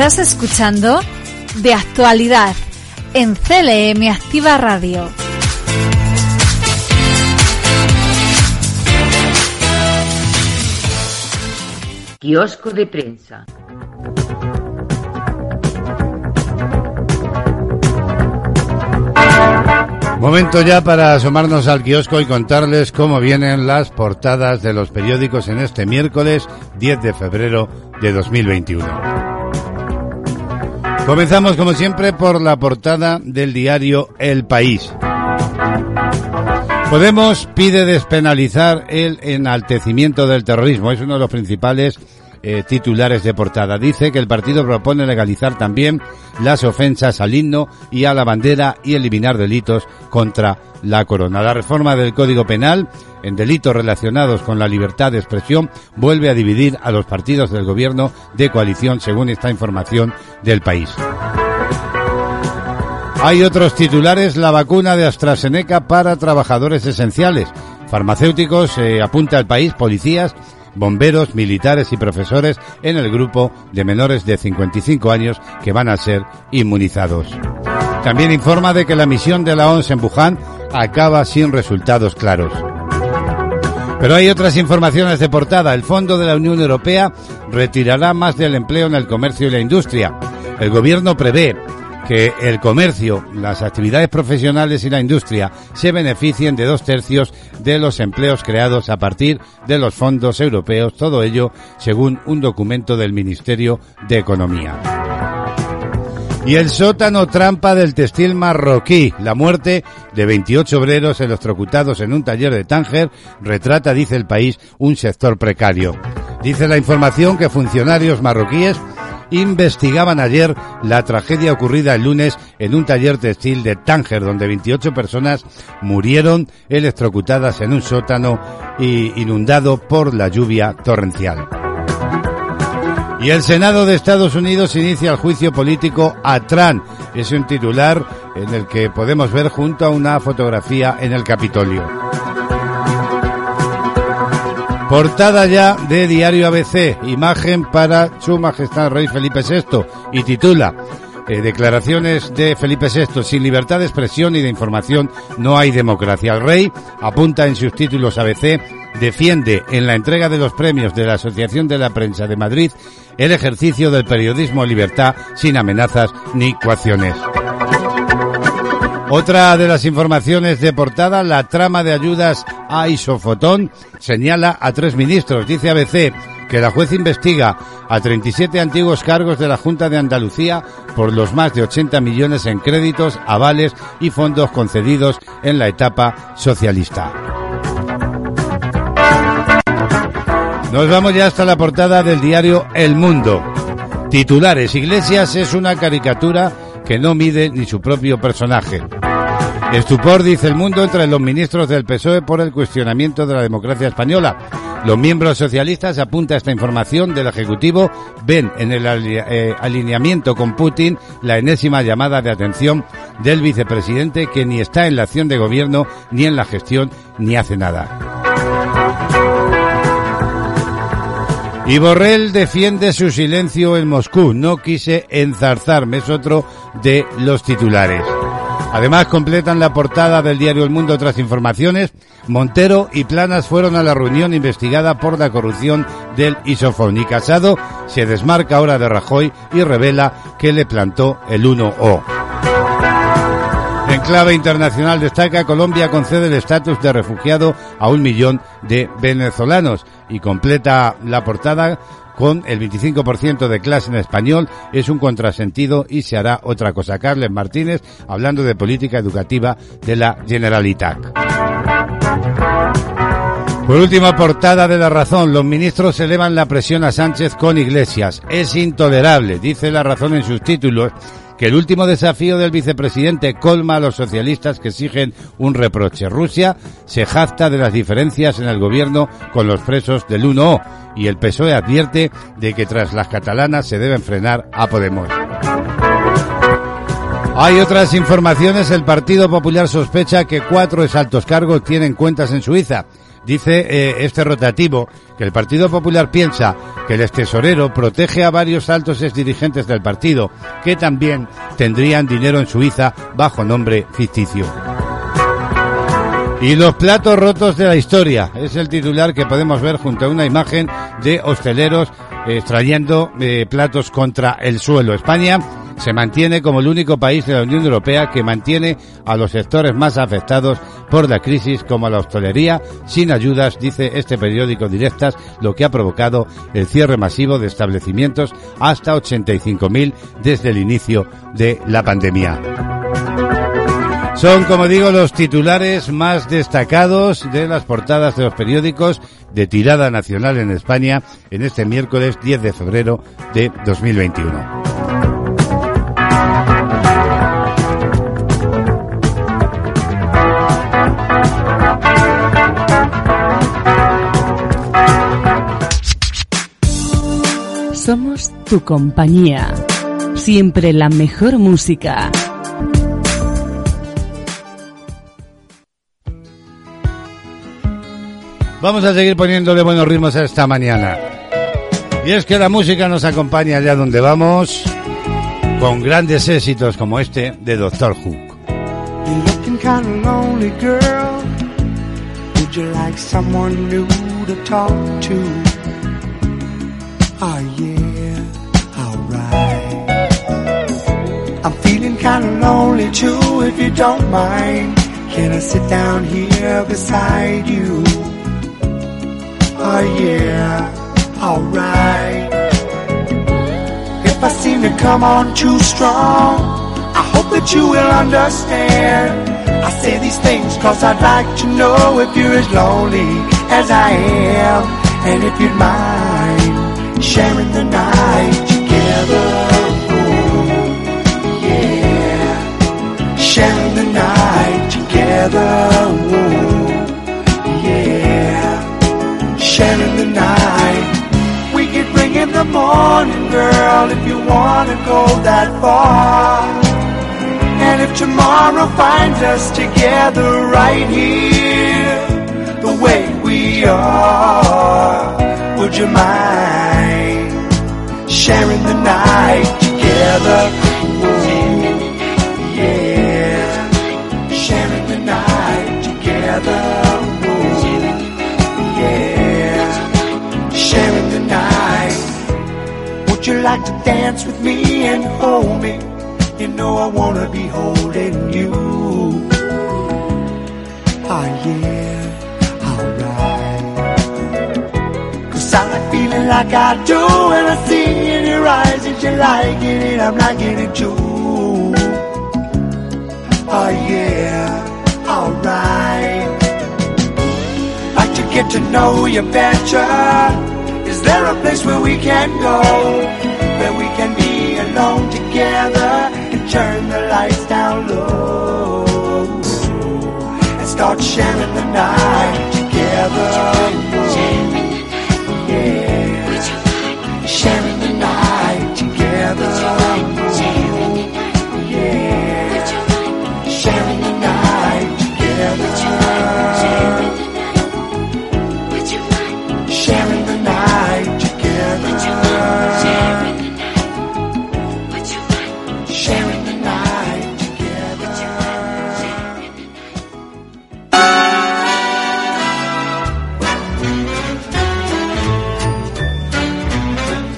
Estás escuchando De Actualidad en CLM Activa Radio. Kiosco de prensa. Momento ya para asomarnos al kiosco y contarles cómo vienen las portadas de los periódicos en este miércoles 10 de febrero de 2021. Comenzamos como siempre por la portada del diario El País. Podemos pide despenalizar el enaltecimiento del terrorismo. Es uno de los principales eh, titulares de portada. Dice que el partido propone legalizar también las ofensas al himno y a la bandera y eliminar delitos contra la corona. La reforma del Código Penal en delitos relacionados con la libertad de expresión vuelve a dividir a los partidos del gobierno de coalición según esta información del país. Hay otros titulares, la vacuna de AstraZeneca para trabajadores esenciales. Farmacéuticos, eh, apunta el país, policías, bomberos, militares y profesores en el grupo de menores de 55 años que van a ser inmunizados. También informa de que la misión de la ONS en Wuhan acaba sin resultados claros. Pero hay otras informaciones de portada. El Fondo de la Unión Europea retirará más del empleo en el comercio y la industria. El gobierno prevé que el comercio, las actividades profesionales y la industria se beneficien de dos tercios de los empleos creados a partir de los fondos europeos, todo ello según un documento del Ministerio de Economía. Y el sótano trampa del textil marroquí. La muerte de 28 obreros electrocutados en un taller de Tánger retrata, dice el país, un sector precario. Dice la información que funcionarios marroquíes investigaban ayer la tragedia ocurrida el lunes en un taller textil de Tánger, donde 28 personas murieron electrocutadas en un sótano y inundado por la lluvia torrencial. Y el Senado de Estados Unidos inicia el juicio político a Trump. Es un titular en el que podemos ver junto a una fotografía en el Capitolio. Portada ya de Diario ABC, imagen para Su Majestad Rey Felipe VI y titula eh, declaraciones de Felipe VI, sin libertad de expresión y de información no hay democracia. El rey apunta en sus títulos ABC, defiende en la entrega de los premios de la Asociación de la Prensa de Madrid el ejercicio del periodismo en libertad sin amenazas ni coacciones. Otra de las informaciones de portada, la trama de ayudas a Isofotón señala a tres ministros. Dice ABC que la juez investiga a 37 antiguos cargos de la Junta de Andalucía por los más de 80 millones en créditos, avales y fondos concedidos en la etapa socialista. Nos vamos ya hasta la portada del diario El Mundo. Titulares, Iglesias es una caricatura que no mide ni su propio personaje. Estupor, dice el mundo, entre los ministros del PSOE por el cuestionamiento de la democracia española. Los miembros socialistas, apunta esta información del Ejecutivo, ven en el eh, alineamiento con Putin la enésima llamada de atención del vicepresidente que ni está en la acción de gobierno, ni en la gestión, ni hace nada. Y Borrell defiende su silencio en Moscú. No quise enzarzarme, es otro de los titulares. Además, completan la portada del diario El Mundo otras informaciones. Montero y Planas fueron a la reunión investigada por la corrupción del Isofón. Y Casado se desmarca ahora de Rajoy y revela que le plantó el 1O. Clave internacional destaca Colombia concede el estatus de refugiado a un millón de venezolanos y completa la portada con el 25% de clase en español es un contrasentido y se hará otra cosa. Carles Martínez hablando de política educativa de la Generalitat. Por última portada de la razón, los ministros elevan la presión a Sánchez con Iglesias. Es intolerable, dice la razón en sus títulos, que el último desafío del vicepresidente colma a los socialistas que exigen un reproche. Rusia se jacta de las diferencias en el gobierno con los presos del 1O y el PSOE advierte de que tras las catalanas se deben frenar a Podemos. Hay otras informaciones. El Partido Popular sospecha que cuatro exaltos cargos tienen cuentas en Suiza. Dice eh, este rotativo que el Partido Popular piensa que el tesorero protege a varios altos exdirigentes del partido que también tendrían dinero en Suiza bajo nombre ficticio. Y los platos rotos de la historia es el titular que podemos ver junto a una imagen de hosteleros extrayendo eh, platos contra el suelo. España se mantiene como el único país de la Unión Europea que mantiene a los sectores más afectados por la crisis como la hostelería sin ayudas, dice este periódico Directas, lo que ha provocado el cierre masivo de establecimientos hasta 85.000 desde el inicio de la pandemia. Son, como digo, los titulares más destacados de las portadas de los periódicos de tirada nacional en España en este miércoles 10 de febrero de 2021. Somos tu compañía. Siempre la mejor música. Vamos a seguir poniéndole buenos ritmos a esta mañana. Y es que la música nos acompaña allá donde vamos con grandes éxitos como este de Doctor Who. You're Oh yeah, alright. I'm feeling kind kinda lonely too, if you don't mind. Can I sit down here beside you? Oh yeah, alright. If I seem to come on too strong, I hope that you will understand. I say these things cause I'd like to know if you're as lonely as I am. And if you'd mind sharing the night together. Yeah. Sharing the night together. Yeah. Sharing the night. We could bring in the morning, girl, if you wanna go that far. And if tomorrow finds us together right here, the way we are, would you mind sharing the night together? Yeah, sharing the night together. Yeah, sharing the night. Would you like to dance with me and hold me? You know I wanna be holding you. Oh yeah, like I do when I see in your eyes that you're liking it, I'm liking it too. Oh yeah, alright. Like to get to know you better. Is there a place where we can go? Where we can be alone together and turn the lights down low and start sharing the night together.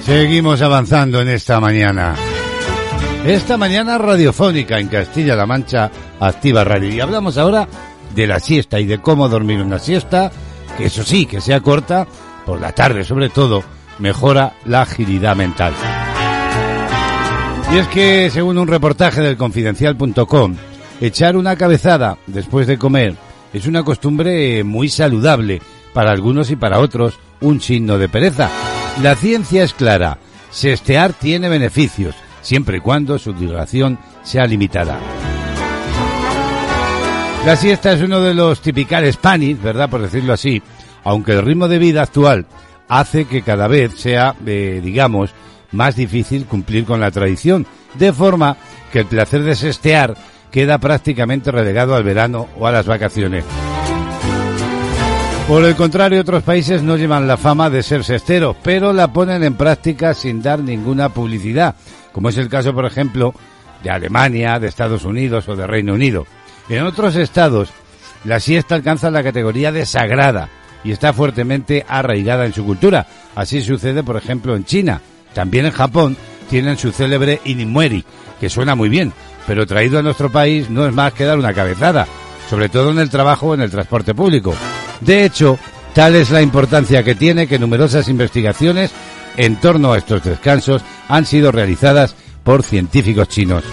Seguimos avanzando en esta mañana. Esta mañana radiofónica en Castilla-La Mancha, Activa Radio. Y hablamos ahora de la siesta y de cómo dormir una siesta, que eso sí, que sea corta, por la tarde sobre todo, mejora la agilidad mental. Y es que, según un reportaje del confidencial.com, echar una cabezada después de comer es una costumbre muy saludable, para algunos y para otros un signo de pereza. La ciencia es clara, sestear tiene beneficios, siempre y cuando su duración sea limitada. La siesta es uno de los tipicales panis, ¿verdad? Por decirlo así, aunque el ritmo de vida actual hace que cada vez sea, eh, digamos, más difícil cumplir con la tradición, de forma que el placer de sestear queda prácticamente relegado al verano o a las vacaciones. Por el contrario, otros países no llevan la fama de ser sesteros, pero la ponen en práctica sin dar ninguna publicidad, como es el caso, por ejemplo, de Alemania, de Estados Unidos o de Reino Unido. En otros estados, la siesta alcanza la categoría de sagrada y está fuertemente arraigada en su cultura. Así sucede, por ejemplo, en China. También en Japón tienen su célebre Inimueri, que suena muy bien, pero traído a nuestro país no es más que dar una cabezada, sobre todo en el trabajo o en el transporte público. De hecho, tal es la importancia que tiene que numerosas investigaciones en torno a estos descansos han sido realizadas por científicos chinos.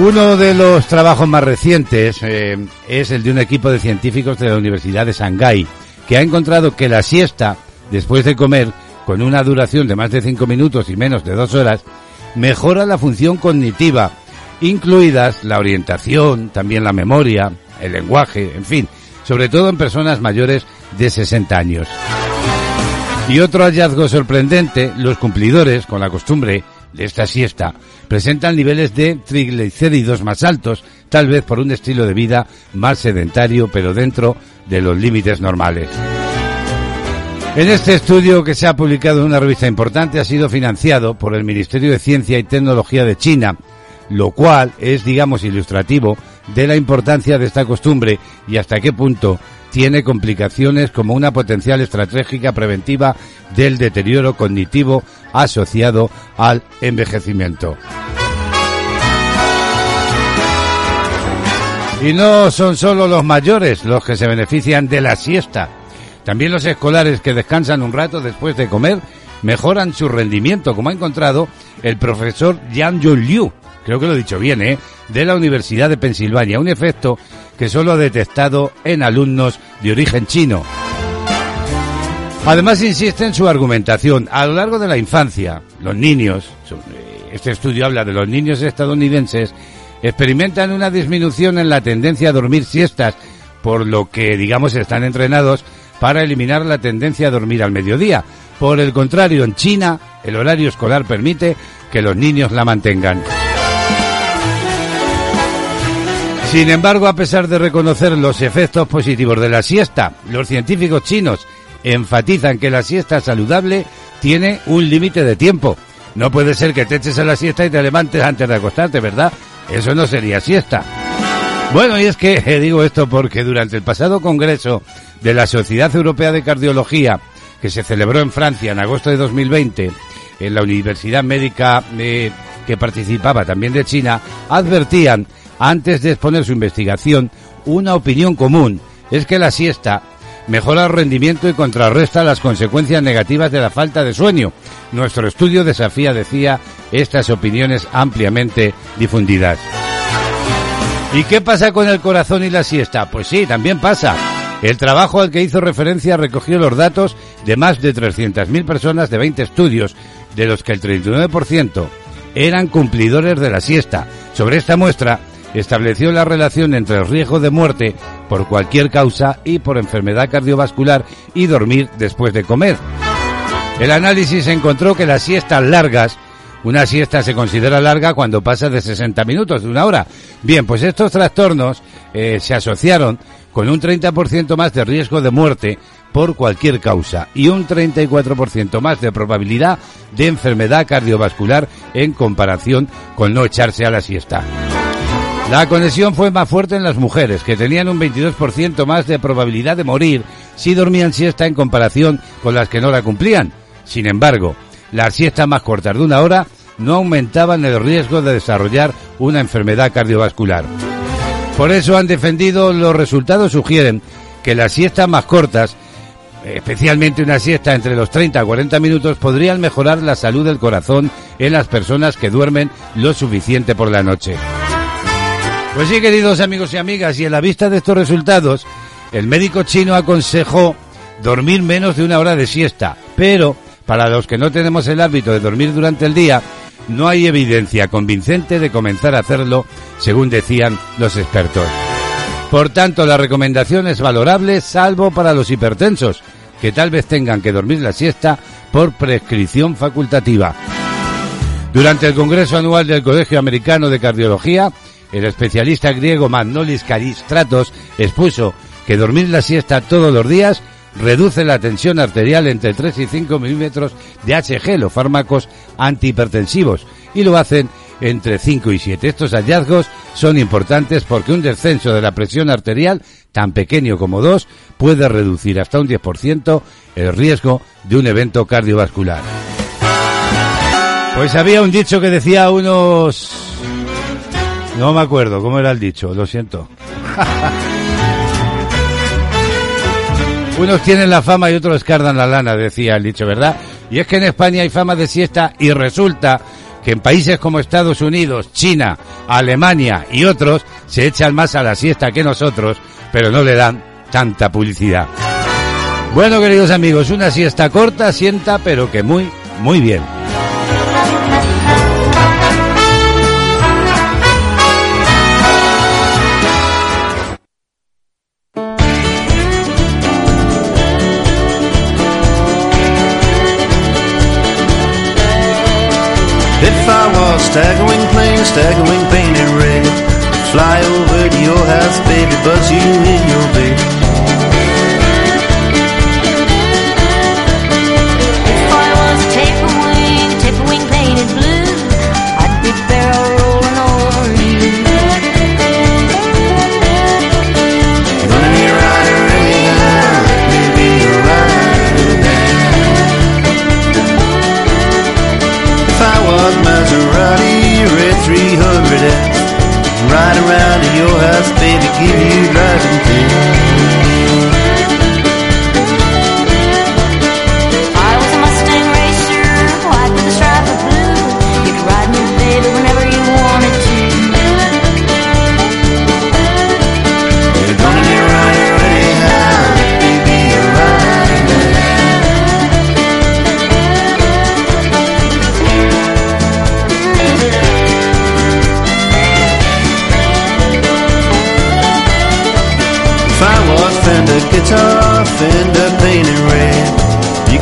Uno de los trabajos más recientes eh, es el de un equipo de científicos de la Universidad de Shanghái, que ha encontrado que la siesta, después de comer, con una duración de más de cinco minutos y menos de dos horas, mejora la función cognitiva, incluidas la orientación, también la memoria, el lenguaje, en fin, sobre todo en personas mayores de 60 años. Y otro hallazgo sorprendente, los cumplidores con la costumbre de esta siesta presentan niveles de triglicéridos más altos, tal vez por un estilo de vida más sedentario, pero dentro de los límites normales. En este estudio que se ha publicado en una revista importante ha sido financiado por el Ministerio de Ciencia y Tecnología de China, lo cual es, digamos, ilustrativo de la importancia de esta costumbre y hasta qué punto tiene complicaciones como una potencial estratégica preventiva del deterioro cognitivo asociado al envejecimiento. Y no son solo los mayores los que se benefician de la siesta. También los escolares que descansan un rato después de comer mejoran su rendimiento, como ha encontrado el profesor Yang Jun Liu, creo que lo he dicho bien, ¿eh? de la Universidad de Pensilvania, un efecto que solo ha detectado en alumnos de origen chino. Además insiste en su argumentación. A lo largo de la infancia, los niños, este estudio habla de los niños estadounidenses, experimentan una disminución en la tendencia a dormir siestas, por lo que, digamos, están entrenados para eliminar la tendencia a dormir al mediodía. Por el contrario, en China, el horario escolar permite que los niños la mantengan. Sin embargo, a pesar de reconocer los efectos positivos de la siesta, los científicos chinos enfatizan que la siesta saludable tiene un límite de tiempo. No puede ser que te eches a la siesta y te levantes antes de acostarte, ¿verdad? Eso no sería siesta. Bueno, y es que eh, digo esto porque durante el pasado Congreso de la Sociedad Europea de Cardiología, que se celebró en Francia en agosto de 2020, en la Universidad Médica eh, que participaba también de China, advertían, antes de exponer su investigación, una opinión común, es que la siesta mejora el rendimiento y contrarresta las consecuencias negativas de la falta de sueño. Nuestro estudio desafía, decía, estas opiniones ampliamente difundidas. ¿Y qué pasa con el corazón y la siesta? Pues sí, también pasa. El trabajo al que hizo referencia recogió los datos de más de 300.000 personas de 20 estudios, de los que el 39% eran cumplidores de la siesta. Sobre esta muestra, estableció la relación entre el riesgo de muerte por cualquier causa y por enfermedad cardiovascular y dormir después de comer. El análisis encontró que las siestas largas, una siesta se considera larga cuando pasa de 60 minutos, de una hora. Bien, pues estos trastornos eh, se asociaron con un 30% más de riesgo de muerte por cualquier causa y un 34% más de probabilidad de enfermedad cardiovascular en comparación con no echarse a la siesta. La conexión fue más fuerte en las mujeres, que tenían un 22% más de probabilidad de morir si dormían siesta en comparación con las que no la cumplían. Sin embargo, las siestas más cortas de una hora no aumentaban el riesgo de desarrollar una enfermedad cardiovascular. Por eso han defendido los resultados sugieren que las siestas más cortas, especialmente una siesta entre los 30 a 40 minutos, podrían mejorar la salud del corazón en las personas que duermen lo suficiente por la noche. Pues sí, queridos amigos y amigas, y en la vista de estos resultados, el médico chino aconsejó dormir menos de una hora de siesta, pero para los que no tenemos el hábito de dormir durante el día, no hay evidencia convincente de comenzar a hacerlo, según decían los expertos. Por tanto, la recomendación es valorable, salvo para los hipertensos, que tal vez tengan que dormir la siesta por prescripción facultativa. Durante el Congreso Anual del Colegio Americano de Cardiología, el especialista griego Magnolis Caristratos expuso que dormir la siesta todos los días reduce la tensión arterial entre 3 y 5 milímetros de HG, los fármacos antihipertensivos, y lo hacen entre 5 y 7. Estos hallazgos son importantes porque un descenso de la presión arterial, tan pequeño como 2, puede reducir hasta un 10% el riesgo de un evento cardiovascular. Pues había un dicho que decía unos... No me acuerdo cómo era el dicho, lo siento. Unos tienen la fama y otros cardan la lana, decía el dicho, ¿verdad? Y es que en España hay fama de siesta y resulta que en países como Estados Unidos, China, Alemania y otros se echan más a la siesta que nosotros, pero no le dan tanta publicidad. Bueno, queridos amigos, una siesta corta sienta, pero que muy, muy bien. I was stagger plane, stagger wing painted red, fly over to your house, baby, buzz you in your bed. us, baby, give you love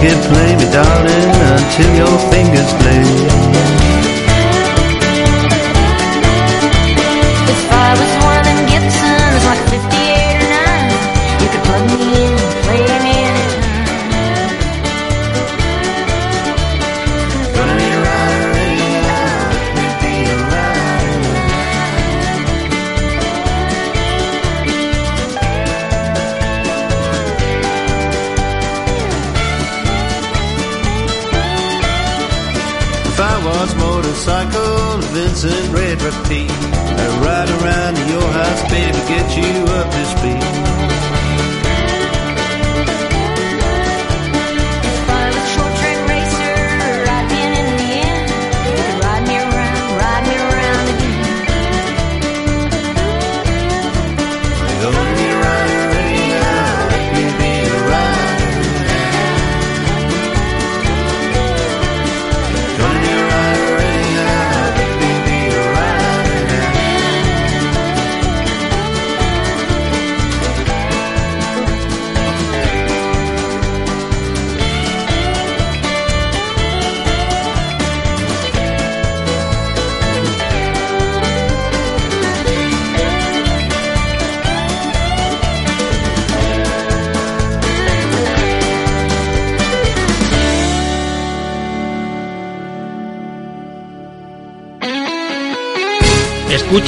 can play me, darling, until your fingers bleed.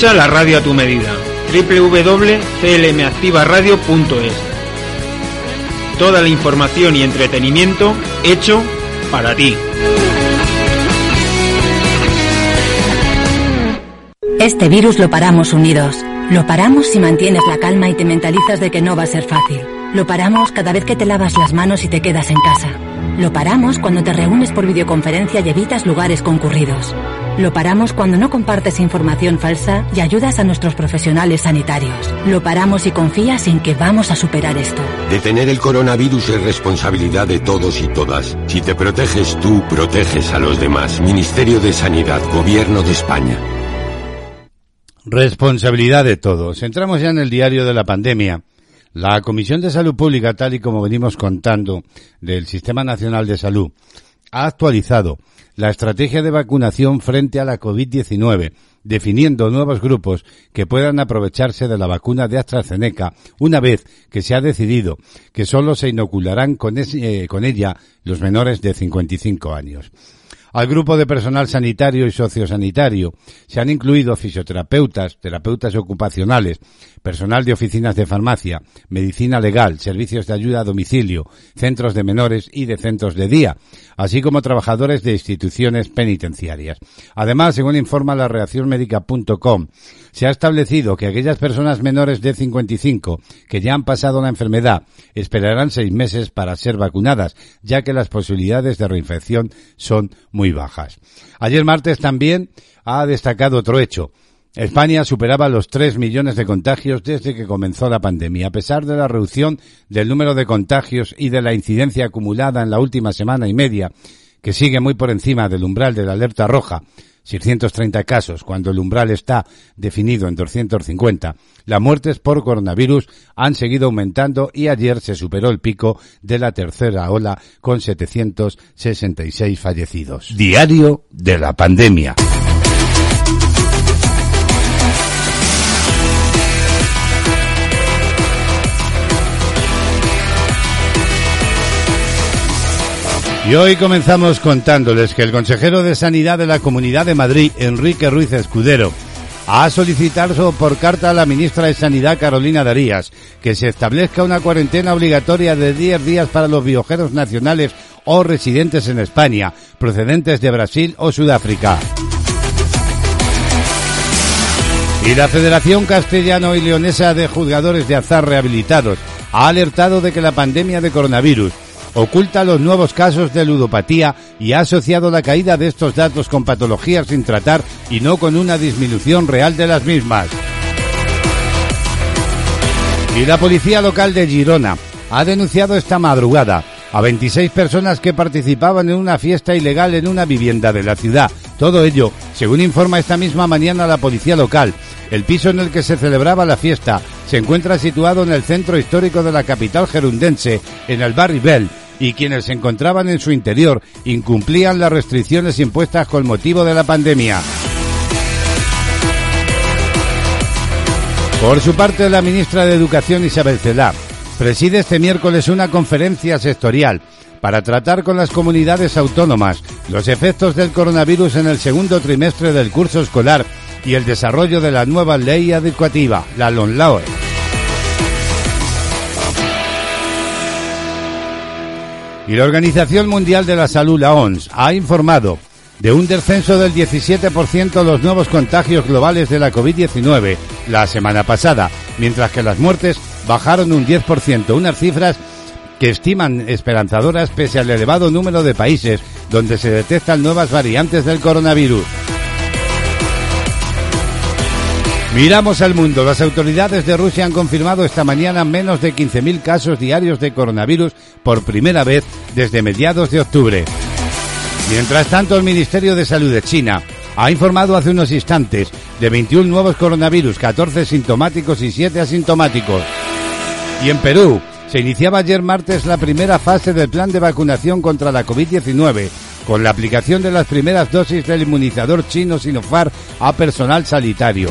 La radio a tu medida. www.clmactivaradio.es Toda la información y entretenimiento hecho para ti. Este virus lo paramos unidos. Lo paramos si mantienes la calma y te mentalizas de que no va a ser fácil. Lo paramos cada vez que te lavas las manos y te quedas en casa. Lo paramos cuando te reúnes por videoconferencia y evitas lugares concurridos. Lo paramos cuando no compartes información falsa y ayudas a nuestros profesionales sanitarios. Lo paramos y confías en que vamos a superar esto. Detener el coronavirus es responsabilidad de todos y todas. Si te proteges tú, proteges a los demás. Ministerio de Sanidad, Gobierno de España. Responsabilidad de todos. Entramos ya en el diario de la pandemia. La Comisión de Salud Pública, tal y como venimos contando del Sistema Nacional de Salud, ha actualizado la estrategia de vacunación frente a la COVID-19, definiendo nuevos grupos que puedan aprovecharse de la vacuna de AstraZeneca una vez que se ha decidido que solo se inocularán con, eh, con ella los menores de 55 años. Al grupo de personal sanitario y sociosanitario se han incluido fisioterapeutas, terapeutas ocupacionales, personal de oficinas de farmacia, medicina legal, servicios de ayuda a domicilio, centros de menores y de centros de día, así como trabajadores de instituciones penitenciarias. Además, según informa la reaccionmedica.com, se ha establecido que aquellas personas menores de 55 que ya han pasado la enfermedad esperarán seis meses para ser vacunadas, ya que las posibilidades de reinfección son muy bajas. Ayer martes también ha destacado otro hecho. España superaba los 3 millones de contagios desde que comenzó la pandemia. A pesar de la reducción del número de contagios y de la incidencia acumulada en la última semana y media, que sigue muy por encima del umbral de la alerta roja, 630 casos, cuando el umbral está definido en 250, las muertes por coronavirus han seguido aumentando y ayer se superó el pico de la tercera ola con 766 fallecidos. Diario de la pandemia. Y hoy comenzamos contándoles que el consejero de Sanidad de la Comunidad de Madrid, Enrique Ruiz Escudero, ha solicitado por carta a la ministra de Sanidad, Carolina Darías, que se establezca una cuarentena obligatoria de 10 días para los viajeros nacionales o residentes en España, procedentes de Brasil o Sudáfrica. Y la Federación Castellano y Leonesa de Juzgadores de Azar Rehabilitados ha alertado de que la pandemia de coronavirus oculta los nuevos casos de ludopatía y ha asociado la caída de estos datos con patologías sin tratar y no con una disminución real de las mismas. Y la policía local de Girona ha denunciado esta madrugada a 26 personas que participaban en una fiesta ilegal en una vivienda de la ciudad. Todo ello, según informa esta misma mañana la policía local, El piso en el que se celebraba la fiesta se encuentra situado en el centro histórico de la capital gerundense, en el Barry Bell, y quienes se encontraban en su interior incumplían las restricciones impuestas con motivo de la pandemia. Por su parte, la ministra de Educación Isabel Celá preside este miércoles una conferencia sectorial para tratar con las comunidades autónomas los efectos del coronavirus en el segundo trimestre del curso escolar y el desarrollo de la nueva ley educativa, la LONLAOE. Y la Organización Mundial de la Salud, la OMS, ha informado de un descenso del 17% de los nuevos contagios globales de la COVID-19 la semana pasada, mientras que las muertes bajaron un 10%, unas cifras que estiman esperanzadoras pese al elevado número de países donde se detectan nuevas variantes del coronavirus. Miramos al mundo. Las autoridades de Rusia han confirmado esta mañana menos de 15.000 casos diarios de coronavirus por primera vez desde mediados de octubre. Mientras tanto, el Ministerio de Salud de China ha informado hace unos instantes de 21 nuevos coronavirus, 14 sintomáticos y 7 asintomáticos. Y en Perú se iniciaba ayer martes la primera fase del plan de vacunación contra la COVID-19, con la aplicación de las primeras dosis del inmunizador chino Sinopharm a personal sanitario.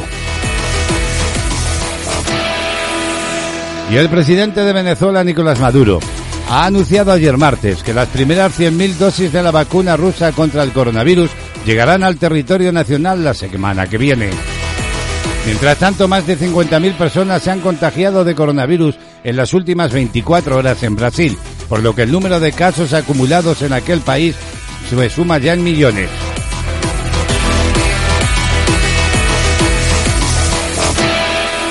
Y el presidente de Venezuela, Nicolás Maduro, ha anunciado ayer martes que las primeras 100.000 dosis de la vacuna rusa contra el coronavirus llegarán al territorio nacional la semana que viene. Mientras tanto, más de 50.000 personas se han contagiado de coronavirus en las últimas 24 horas en Brasil, por lo que el número de casos acumulados en aquel país se suma ya en millones.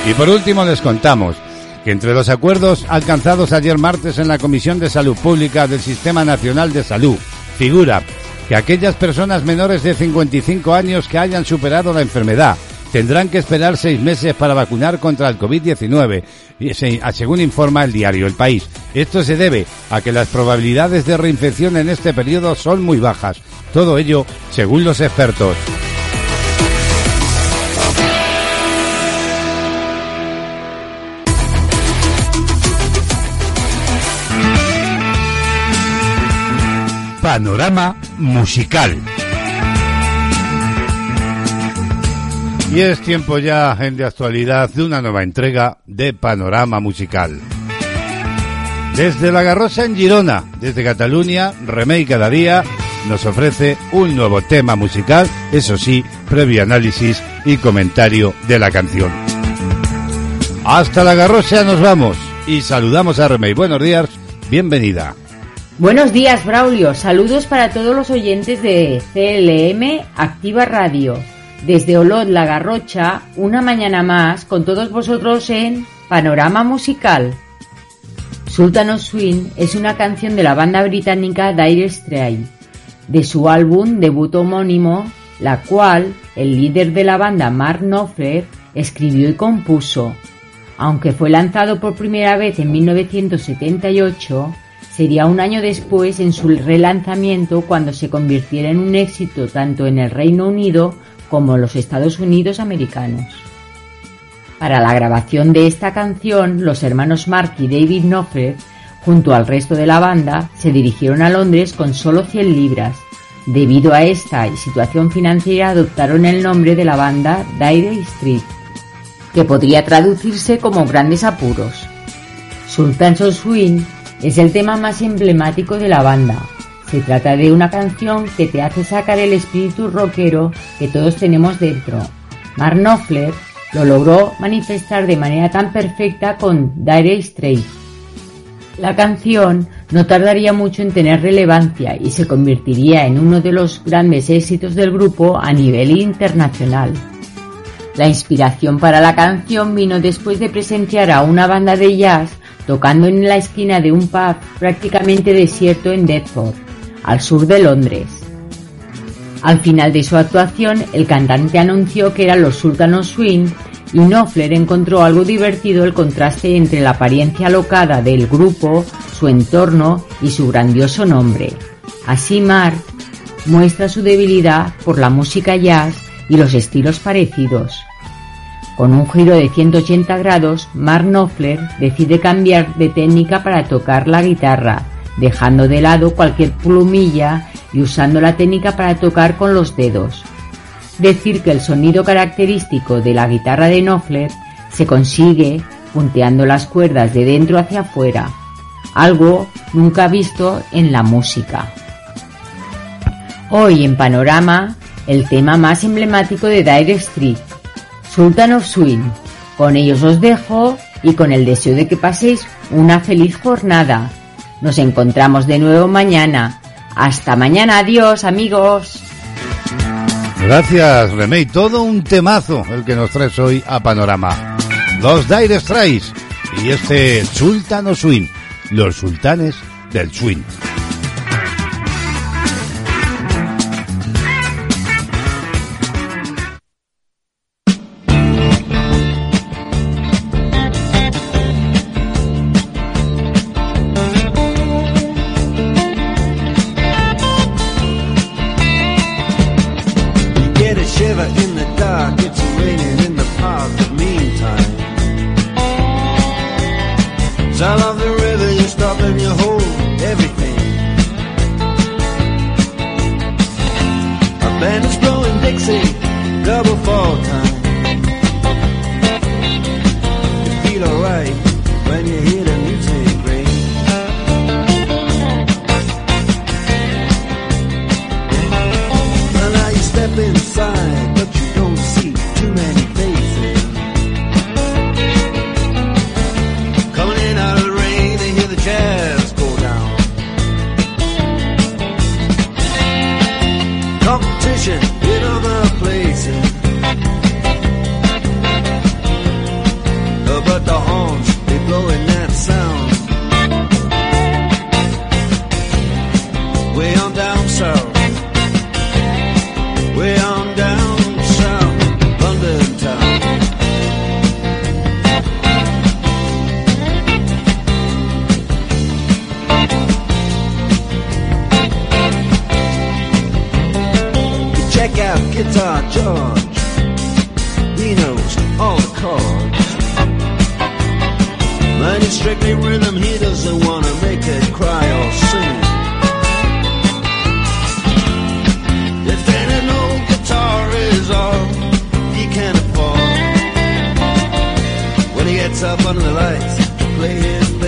Y por último les contamos que entre los acuerdos alcanzados ayer martes en la Comisión de Salud Pública del Sistema Nacional de Salud figura que aquellas personas menores de 55 años que hayan superado la enfermedad tendrán que esperar seis meses para vacunar contra el COVID-19, según informa el diario El País. Esto se debe a que las probabilidades de reinfección en este periodo son muy bajas. Todo ello según los expertos. Panorama musical. Y es tiempo ya en de actualidad de una nueva entrega de Panorama Musical. Desde La Garrosa en Girona, desde Cataluña, Remey cada día nos ofrece un nuevo tema musical, eso sí, previo análisis y comentario de la canción. Hasta La Garrosa nos vamos y saludamos a Remey. Buenos días, bienvenida. Buenos días, Braulio. Saludos para todos los oyentes de CLM Activa Radio. Desde Olot, La Garrocha, una mañana más con todos vosotros en Panorama Musical. Sultan of Swing es una canción de la banda británica Dire Straits, de su álbum debut homónimo, la cual el líder de la banda Mark Knopfler escribió y compuso. Aunque fue lanzado por primera vez en 1978, Sería un año después en su relanzamiento cuando se convirtiera en un éxito tanto en el Reino Unido como los Estados Unidos americanos. Para la grabación de esta canción, los hermanos Mark y David Knopfler, junto al resto de la banda, se dirigieron a Londres con solo 100 libras. Debido a esta situación financiera adoptaron el nombre de la banda Dire Street, que podría traducirse como grandes apuros. Sultans of Swing es el tema más emblemático de la banda. Se trata de una canción que te hace sacar el espíritu rockero que todos tenemos dentro. Mark Knopfler lo logró manifestar de manera tan perfecta con Dire Straits. La canción no tardaría mucho en tener relevancia y se convertiría en uno de los grandes éxitos del grupo a nivel internacional. La inspiración para la canción vino después de presenciar a una banda de jazz tocando en la esquina de un pub prácticamente desierto en Deptford, al sur de Londres. Al final de su actuación, el cantante anunció que eran los Sultanos Swing y Knopfler encontró algo divertido el contraste entre la apariencia alocada del grupo, su entorno y su grandioso nombre. Así Mark muestra su debilidad por la música jazz y los estilos parecidos. Con un giro de 180 grados, Mark Knopfler decide cambiar de técnica para tocar la guitarra, dejando de lado cualquier plumilla y usando la técnica para tocar con los dedos. Decir que el sonido característico de la guitarra de Knopfler se consigue punteando las cuerdas de dentro hacia afuera, algo nunca visto en la música. Hoy en Panorama, el tema más emblemático de Dire Street, Sultan of Swing. Con ellos os dejo y con el deseo de que paséis una feliz jornada. Nos encontramos de nuevo mañana. Hasta mañana, adiós amigos. Gracias, Remey. Todo un temazo el que nos traes hoy a Panorama. Los Dire Straits y este Sultan of Swing, los sultanes del swing. Strictly rhythm, he doesn't wanna make it cry or sing. If any old guitar is all he can afford, when he gets up under the lights to play his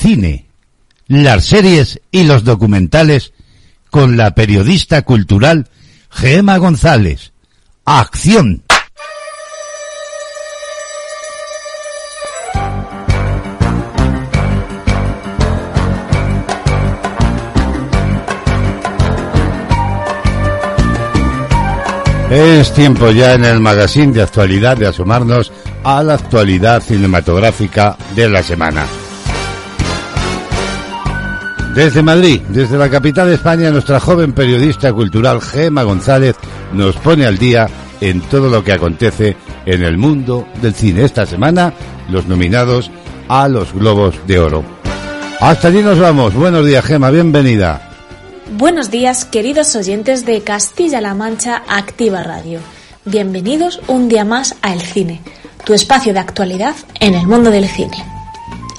cine, las series y los documentales con la periodista cultural Gema González. ¡Acción! Es tiempo ya en el magazine de actualidad de asomarnos a la actualidad cinematográfica de la semana. Desde Madrid, desde la capital de España, nuestra joven periodista cultural Gema González nos pone al día en todo lo que acontece en el mundo del cine. Esta semana, los nominados a los Globos de Oro. Hasta allí nos vamos. Buenos días, Gema, bienvenida. Buenos días, queridos oyentes de Castilla-La Mancha Activa Radio. Bienvenidos un día más a El Cine, tu espacio de actualidad en el mundo del cine.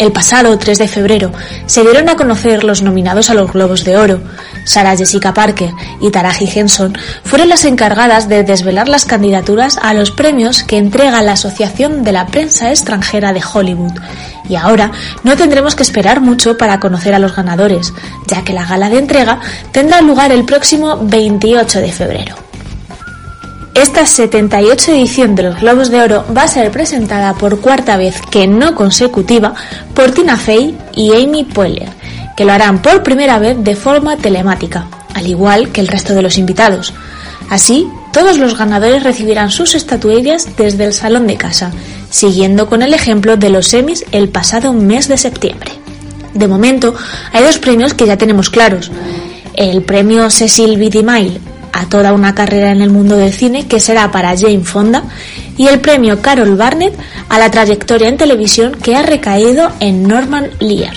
El pasado 3 de febrero se dieron a conocer los nominados a los Globos de Oro. Sarah Jessica Parker y Taraji Henson fueron las encargadas de desvelar las candidaturas a los premios que entrega la Asociación de la Prensa Extranjera de Hollywood. Y ahora no tendremos que esperar mucho para conocer a los ganadores, ya que la gala de entrega tendrá lugar el próximo 28 de febrero. Esta 78 edición de los Globos de Oro va a ser presentada por cuarta vez, que no consecutiva, por Tina Fey y Amy Poehler, que lo harán por primera vez de forma telemática, al igual que el resto de los invitados. Así, todos los ganadores recibirán sus estatuillas desde el salón de casa, siguiendo con el ejemplo de los semis el pasado mes de septiembre. De momento, hay dos premios que ya tenemos claros. El premio Cecil B. DeMille a toda una carrera en el mundo del cine que será para Jane Fonda y el premio Carol Barnett a la trayectoria en televisión que ha recaído en Norman Lear.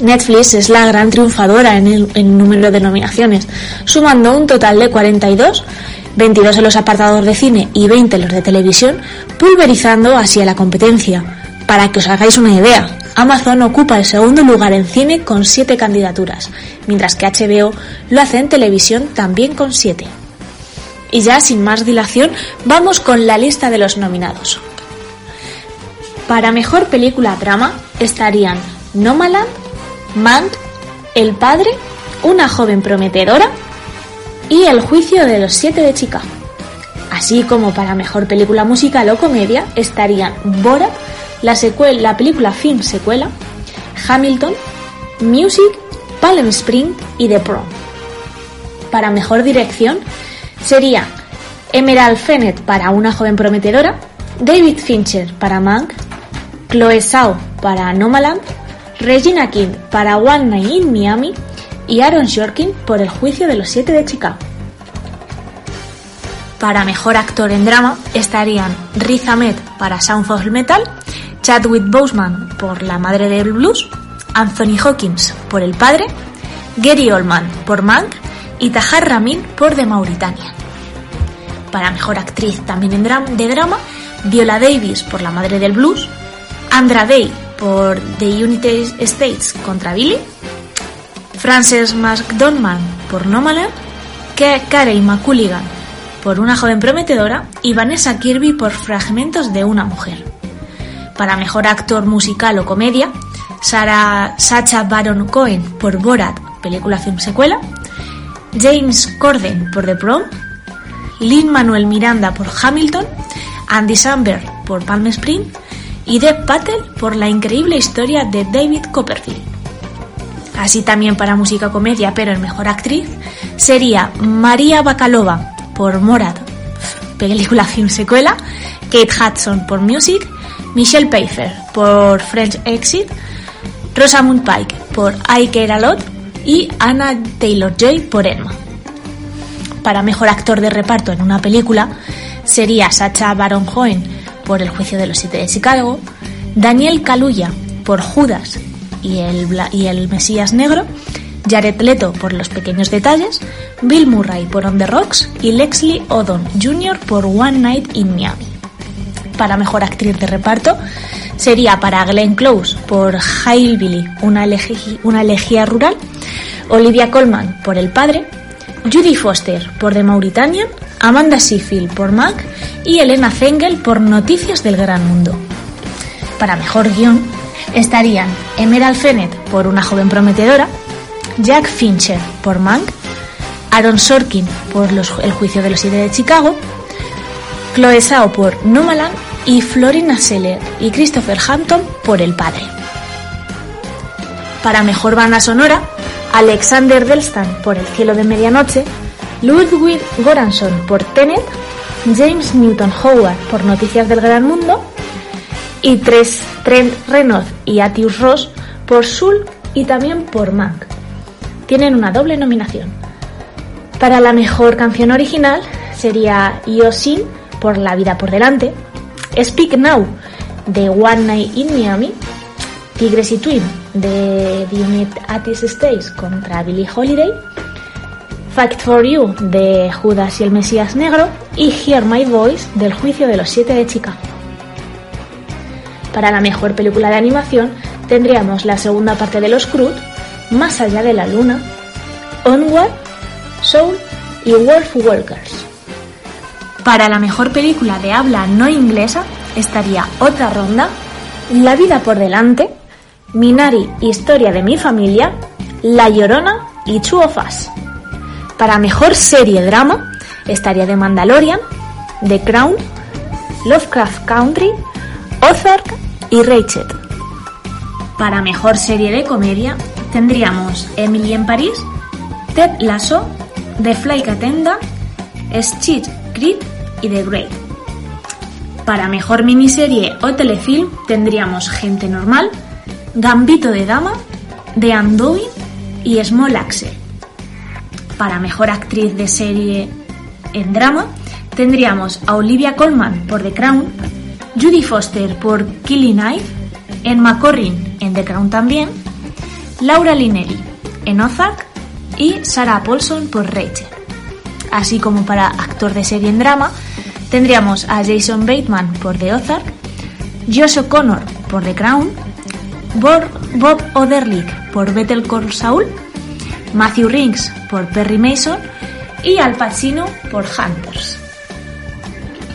Netflix es la gran triunfadora en el número de nominaciones, sumando un total de 42, 22 en los apartados de cine y 20 en los de televisión, pulverizando así a la competencia. Para que os hagáis una idea, Amazon ocupa el segundo lugar en cine con 7 candidaturas, mientras que HBO lo hace en televisión también con 7. Y ya sin más dilación, vamos con la lista de los nominados. Para mejor película drama estarían Nomaland, Mank, El Padre, Una joven prometedora y El juicio de los siete de Chicago. Así como para mejor película musical o comedia estarían Borat, la, secuela, la película film secuela, Hamilton, Music, Palm Spring y The Prom. Para mejor dirección sería Emerald Fennett para Una joven prometedora, David Fincher para Mank, Chloe Zhao para Nomaland, Regina King para One Night in Miami y Aaron Sorkin por El juicio de los siete de Chicago. Para mejor actor en drama estarían Riz Ahmed para Sound of Metal, Chadwick Boseman por La madre del blues, Anthony Hawkins por El padre, Gary Oldman por Mank y Tahar Ramin por The Mauritania. Para mejor actriz también de drama, Viola Davis por La madre del blues, Andra Day por The United States contra Billy, Frances McDormand por Nomaland, Carey McCulligan por Una joven prometedora y Vanessa Kirby por Fragmentos de una mujer. Para mejor actor musical o comedia, Sarah Sacha Baron Cohen por Borat, película film secuela, James Corden por The Prom, Lin Manuel Miranda por Hamilton, Andy Samberg por Palm Spring y Deb Patel por La increíble historia de David Copperfield. Así también para música comedia, pero en mejor actriz, sería María Bacalova por Morat, película [LAUGHS] film secuela, Kate Hudson por Music, Michelle Pfeiffer por French Exit, Rosamund Pike por I Care A Lot y Anna Taylor-Joy por Emma. Para mejor actor de reparto en una película sería Sacha Baron Cohen por El juicio de los siete de Chicago, Daniel Kaluuya por Judas y el, y el Mesías Negro, Jared Leto por Los pequeños detalles, Bill Murray por On the Rocks y Lexley Odom Jr. por One Night in Miami. Para mejor actriz de reparto sería para Glenn Close por Hillbilly, una, una elegía rural, Olivia Colman por El Padre, Judy Foster por The Mauritanian, Amanda Seyfried por Mac y Elena Zengel por Noticias del Gran Mundo. Para mejor guion estarían Emerald Fennett por Una joven prometedora, Jack Fincher por Mank, Aaron Sorkin por El juicio de los siete de Chicago, Chloe Zhao por Nomaland y Florina Seller y Christopher Hampton por El Padre. Para mejor banda sonora, Alexander Delstan por El cielo de medianoche, Ludwig Goranson por Tenet, James Newton Howard por Noticias del Gran Mundo y tres, Trent Reznor y Atius Ross por Soul y también por Mank. Tienen una doble nominación. Para la mejor canción original sería Yosin por La vida por delante, Speak Now de One Night in Miami, Tigres y Twin de The United States contra Billie Holiday, Fact for You de Judas y el Mesías Negro y Hear My Voice del Juicio de los Siete de Chicago. Para la mejor película de animación tendríamos la segunda parte de Los Cruz, Más allá de la luna, Onward, Soul y Wolf Walkers. Para la mejor película de habla no inglesa estaría Otra Ronda, La vida por delante, Minari, Historia de mi familia, La Llorona y Us. Para mejor serie drama estaría The Mandalorian, The Crown, Lovecraft Country, Ozark y Rachel. Para mejor serie de comedia tendríamos Emily en París, Ted Lasso, The Flight Attendant, Stitch Creek The. Para mejor miniserie o telefilm tendríamos Gente Normal, Gambito de Dama, The Undoing y Small Axel. Para mejor actriz de serie en drama tendríamos a Olivia Colman por The Crown, Judy Foster por Killing Knife, Emma Corrin en The Crown también, Laura Linnelli en Ozark y Sarah Paulson por Rachel. Así como para actor de serie en drama, tendríamos a Jason Bateman por The Ozark, Josh O'Connor por The Crown, Bob, Oderlick por Better Call Saul, Matthew Rings por Perry Mason y Al Pacino por Hunters.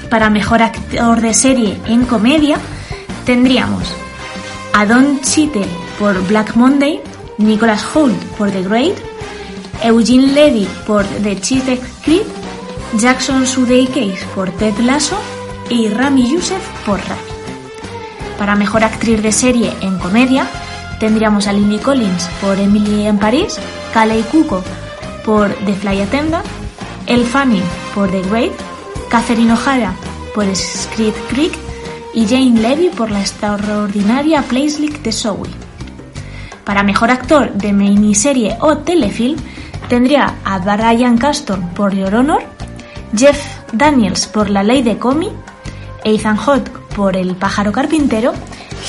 Para mejor actor de serie en comedia tendríamos a Don Cheadle por Black Monday, Nicholas Hoult por The Great, Eugene Levy por The Cheetah Creek, Jackson Sudeikis por Ted Lasso y Rami Youssef por Rami. Para mejor actriz de serie en comedia tendríamos a Lily Collins por Emily en París, Kaley Cuoco por The Fly Attendant, Elle Fanning por The Great, Catherine O'Hara por Script Creek y Jane Levy por la extraordinaria Placelik de Zoe. Para mejor actor de miniserie o telefilm tendría a Brian Caston por Your Honor, Jeff Daniels por La Ley de Comi, Ethan Hawke por El pájaro carpintero,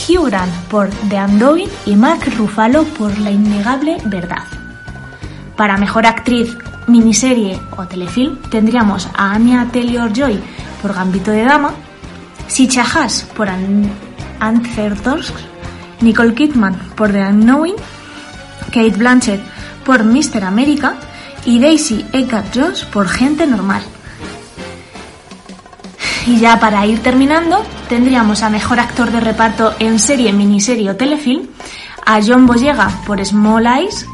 Hugh Grant por The Undoing y Mark Ruffalo por La innegable verdad. Para mejor actriz miniserie o telefilm tendríamos a Anya Taylor-Joy por Gambito de Dama, Sicha Haas por An Antherdorsk, Nicole Kidman por The Unknowing, Kate Blanchett por Mr. America y Daisy Edgar Jones por Gente Normal. Y ya para ir terminando, tendríamos a mejor actor de reparto en serie, miniserie o telefilm a John Boyega por Small Eyes,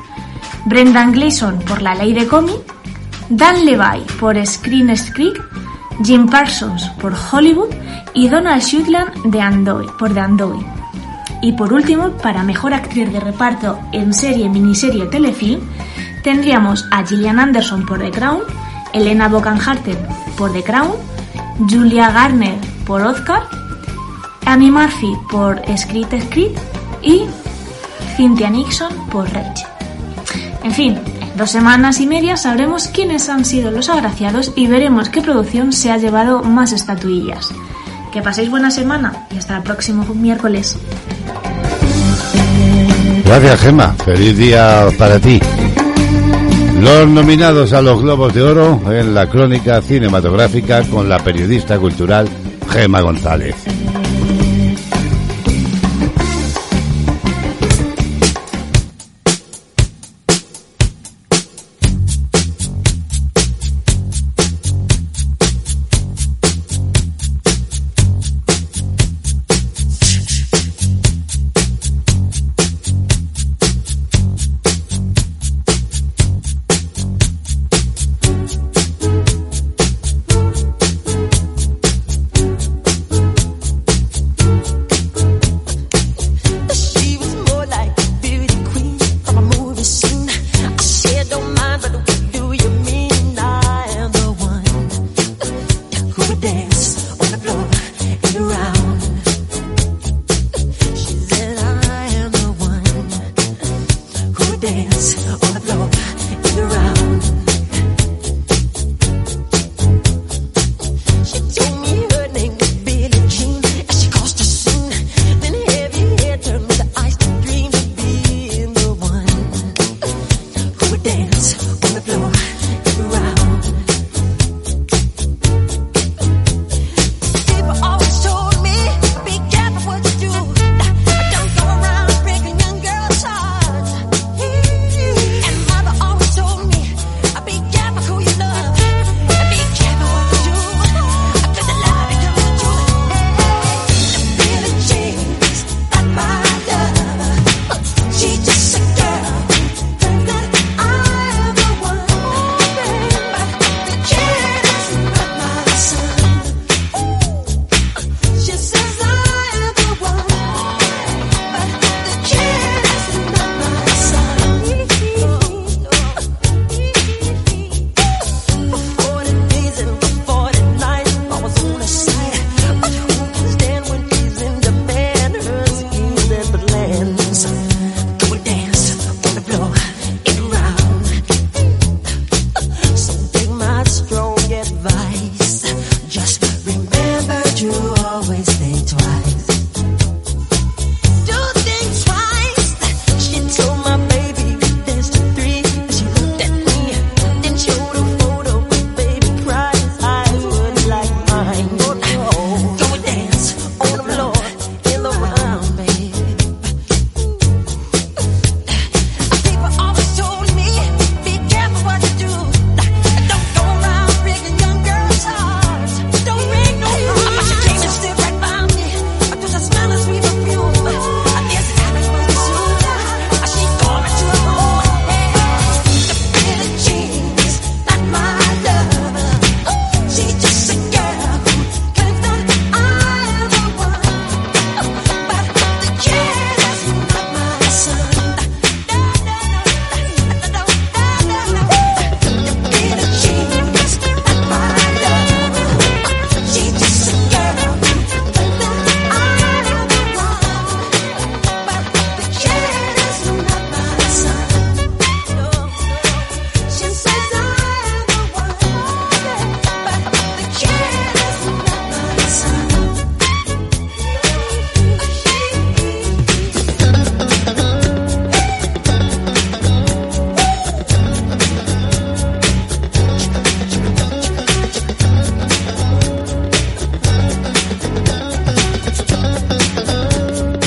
Brendan Gleeson por La Ley de Comi, Dan Levy por Screen Creek, Jim Parsons por Hollywood y Donald Sutherland de Andoy, por The Andoy. Y por último, para mejor actriz de reparto en serie, miniserie o telefilm, tendríamos a Gillian Anderson por The Crown, Elena Bonham Carter por The Crown, Julia Garner por Oscar, Amy Murphy por Script Script y Cynthia Nixon por Rachel. En fin, en dos semanas y media sabremos quiénes han sido los agraciados y veremos qué producción se ha llevado más estatuillas. Que paséis buena semana y hasta el próximo miércoles. Gracias, Gema. Feliz día para ti. Los nominados a los Globos de Oro en la crónica cinematográfica con la periodista cultural Gema González.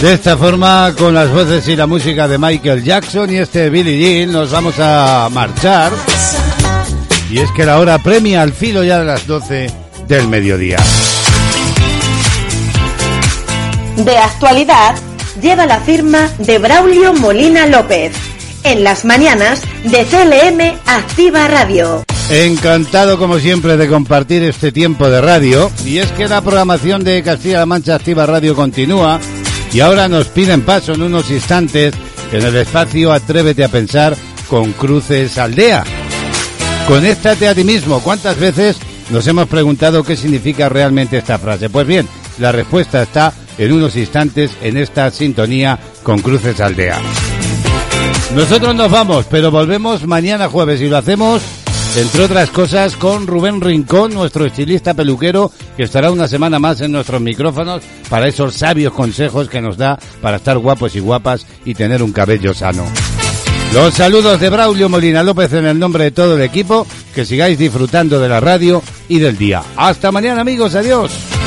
De esta forma, con las voces y la música de Michael Jackson y este Billie Jean, nos vamos a marchar. Y es que la hora premia al filo ya de las 12 del mediodía. De actualidad lleva la firma de Braulio Molina López. En las mañanas de CLM Activa Radio. Encantado como siempre de compartir este tiempo de radio y es que la programación de Castilla-La Mancha Activa Radio continúa y ahora nos piden paso en unos instantes en el espacio Atrévete a pensar con Cruces Aldea. Conéctate a ti mismo. ¿Cuántas veces nos hemos preguntado qué significa realmente esta frase? Pues bien, la respuesta está en unos instantes en esta sintonía con Cruces Aldea. Nosotros nos vamos, pero volvemos mañana jueves y lo hacemos, entre otras cosas, con Rubén Rincón, nuestro estilista peluquero, que estará una semana más en nuestros micrófonos para esos sabios consejos que nos da para estar guapos y guapas y tener un cabello sano. Los saludos de Braulio Molina López en el nombre de todo el equipo, que sigáis disfrutando de la radio y del día. Hasta mañana amigos, adiós.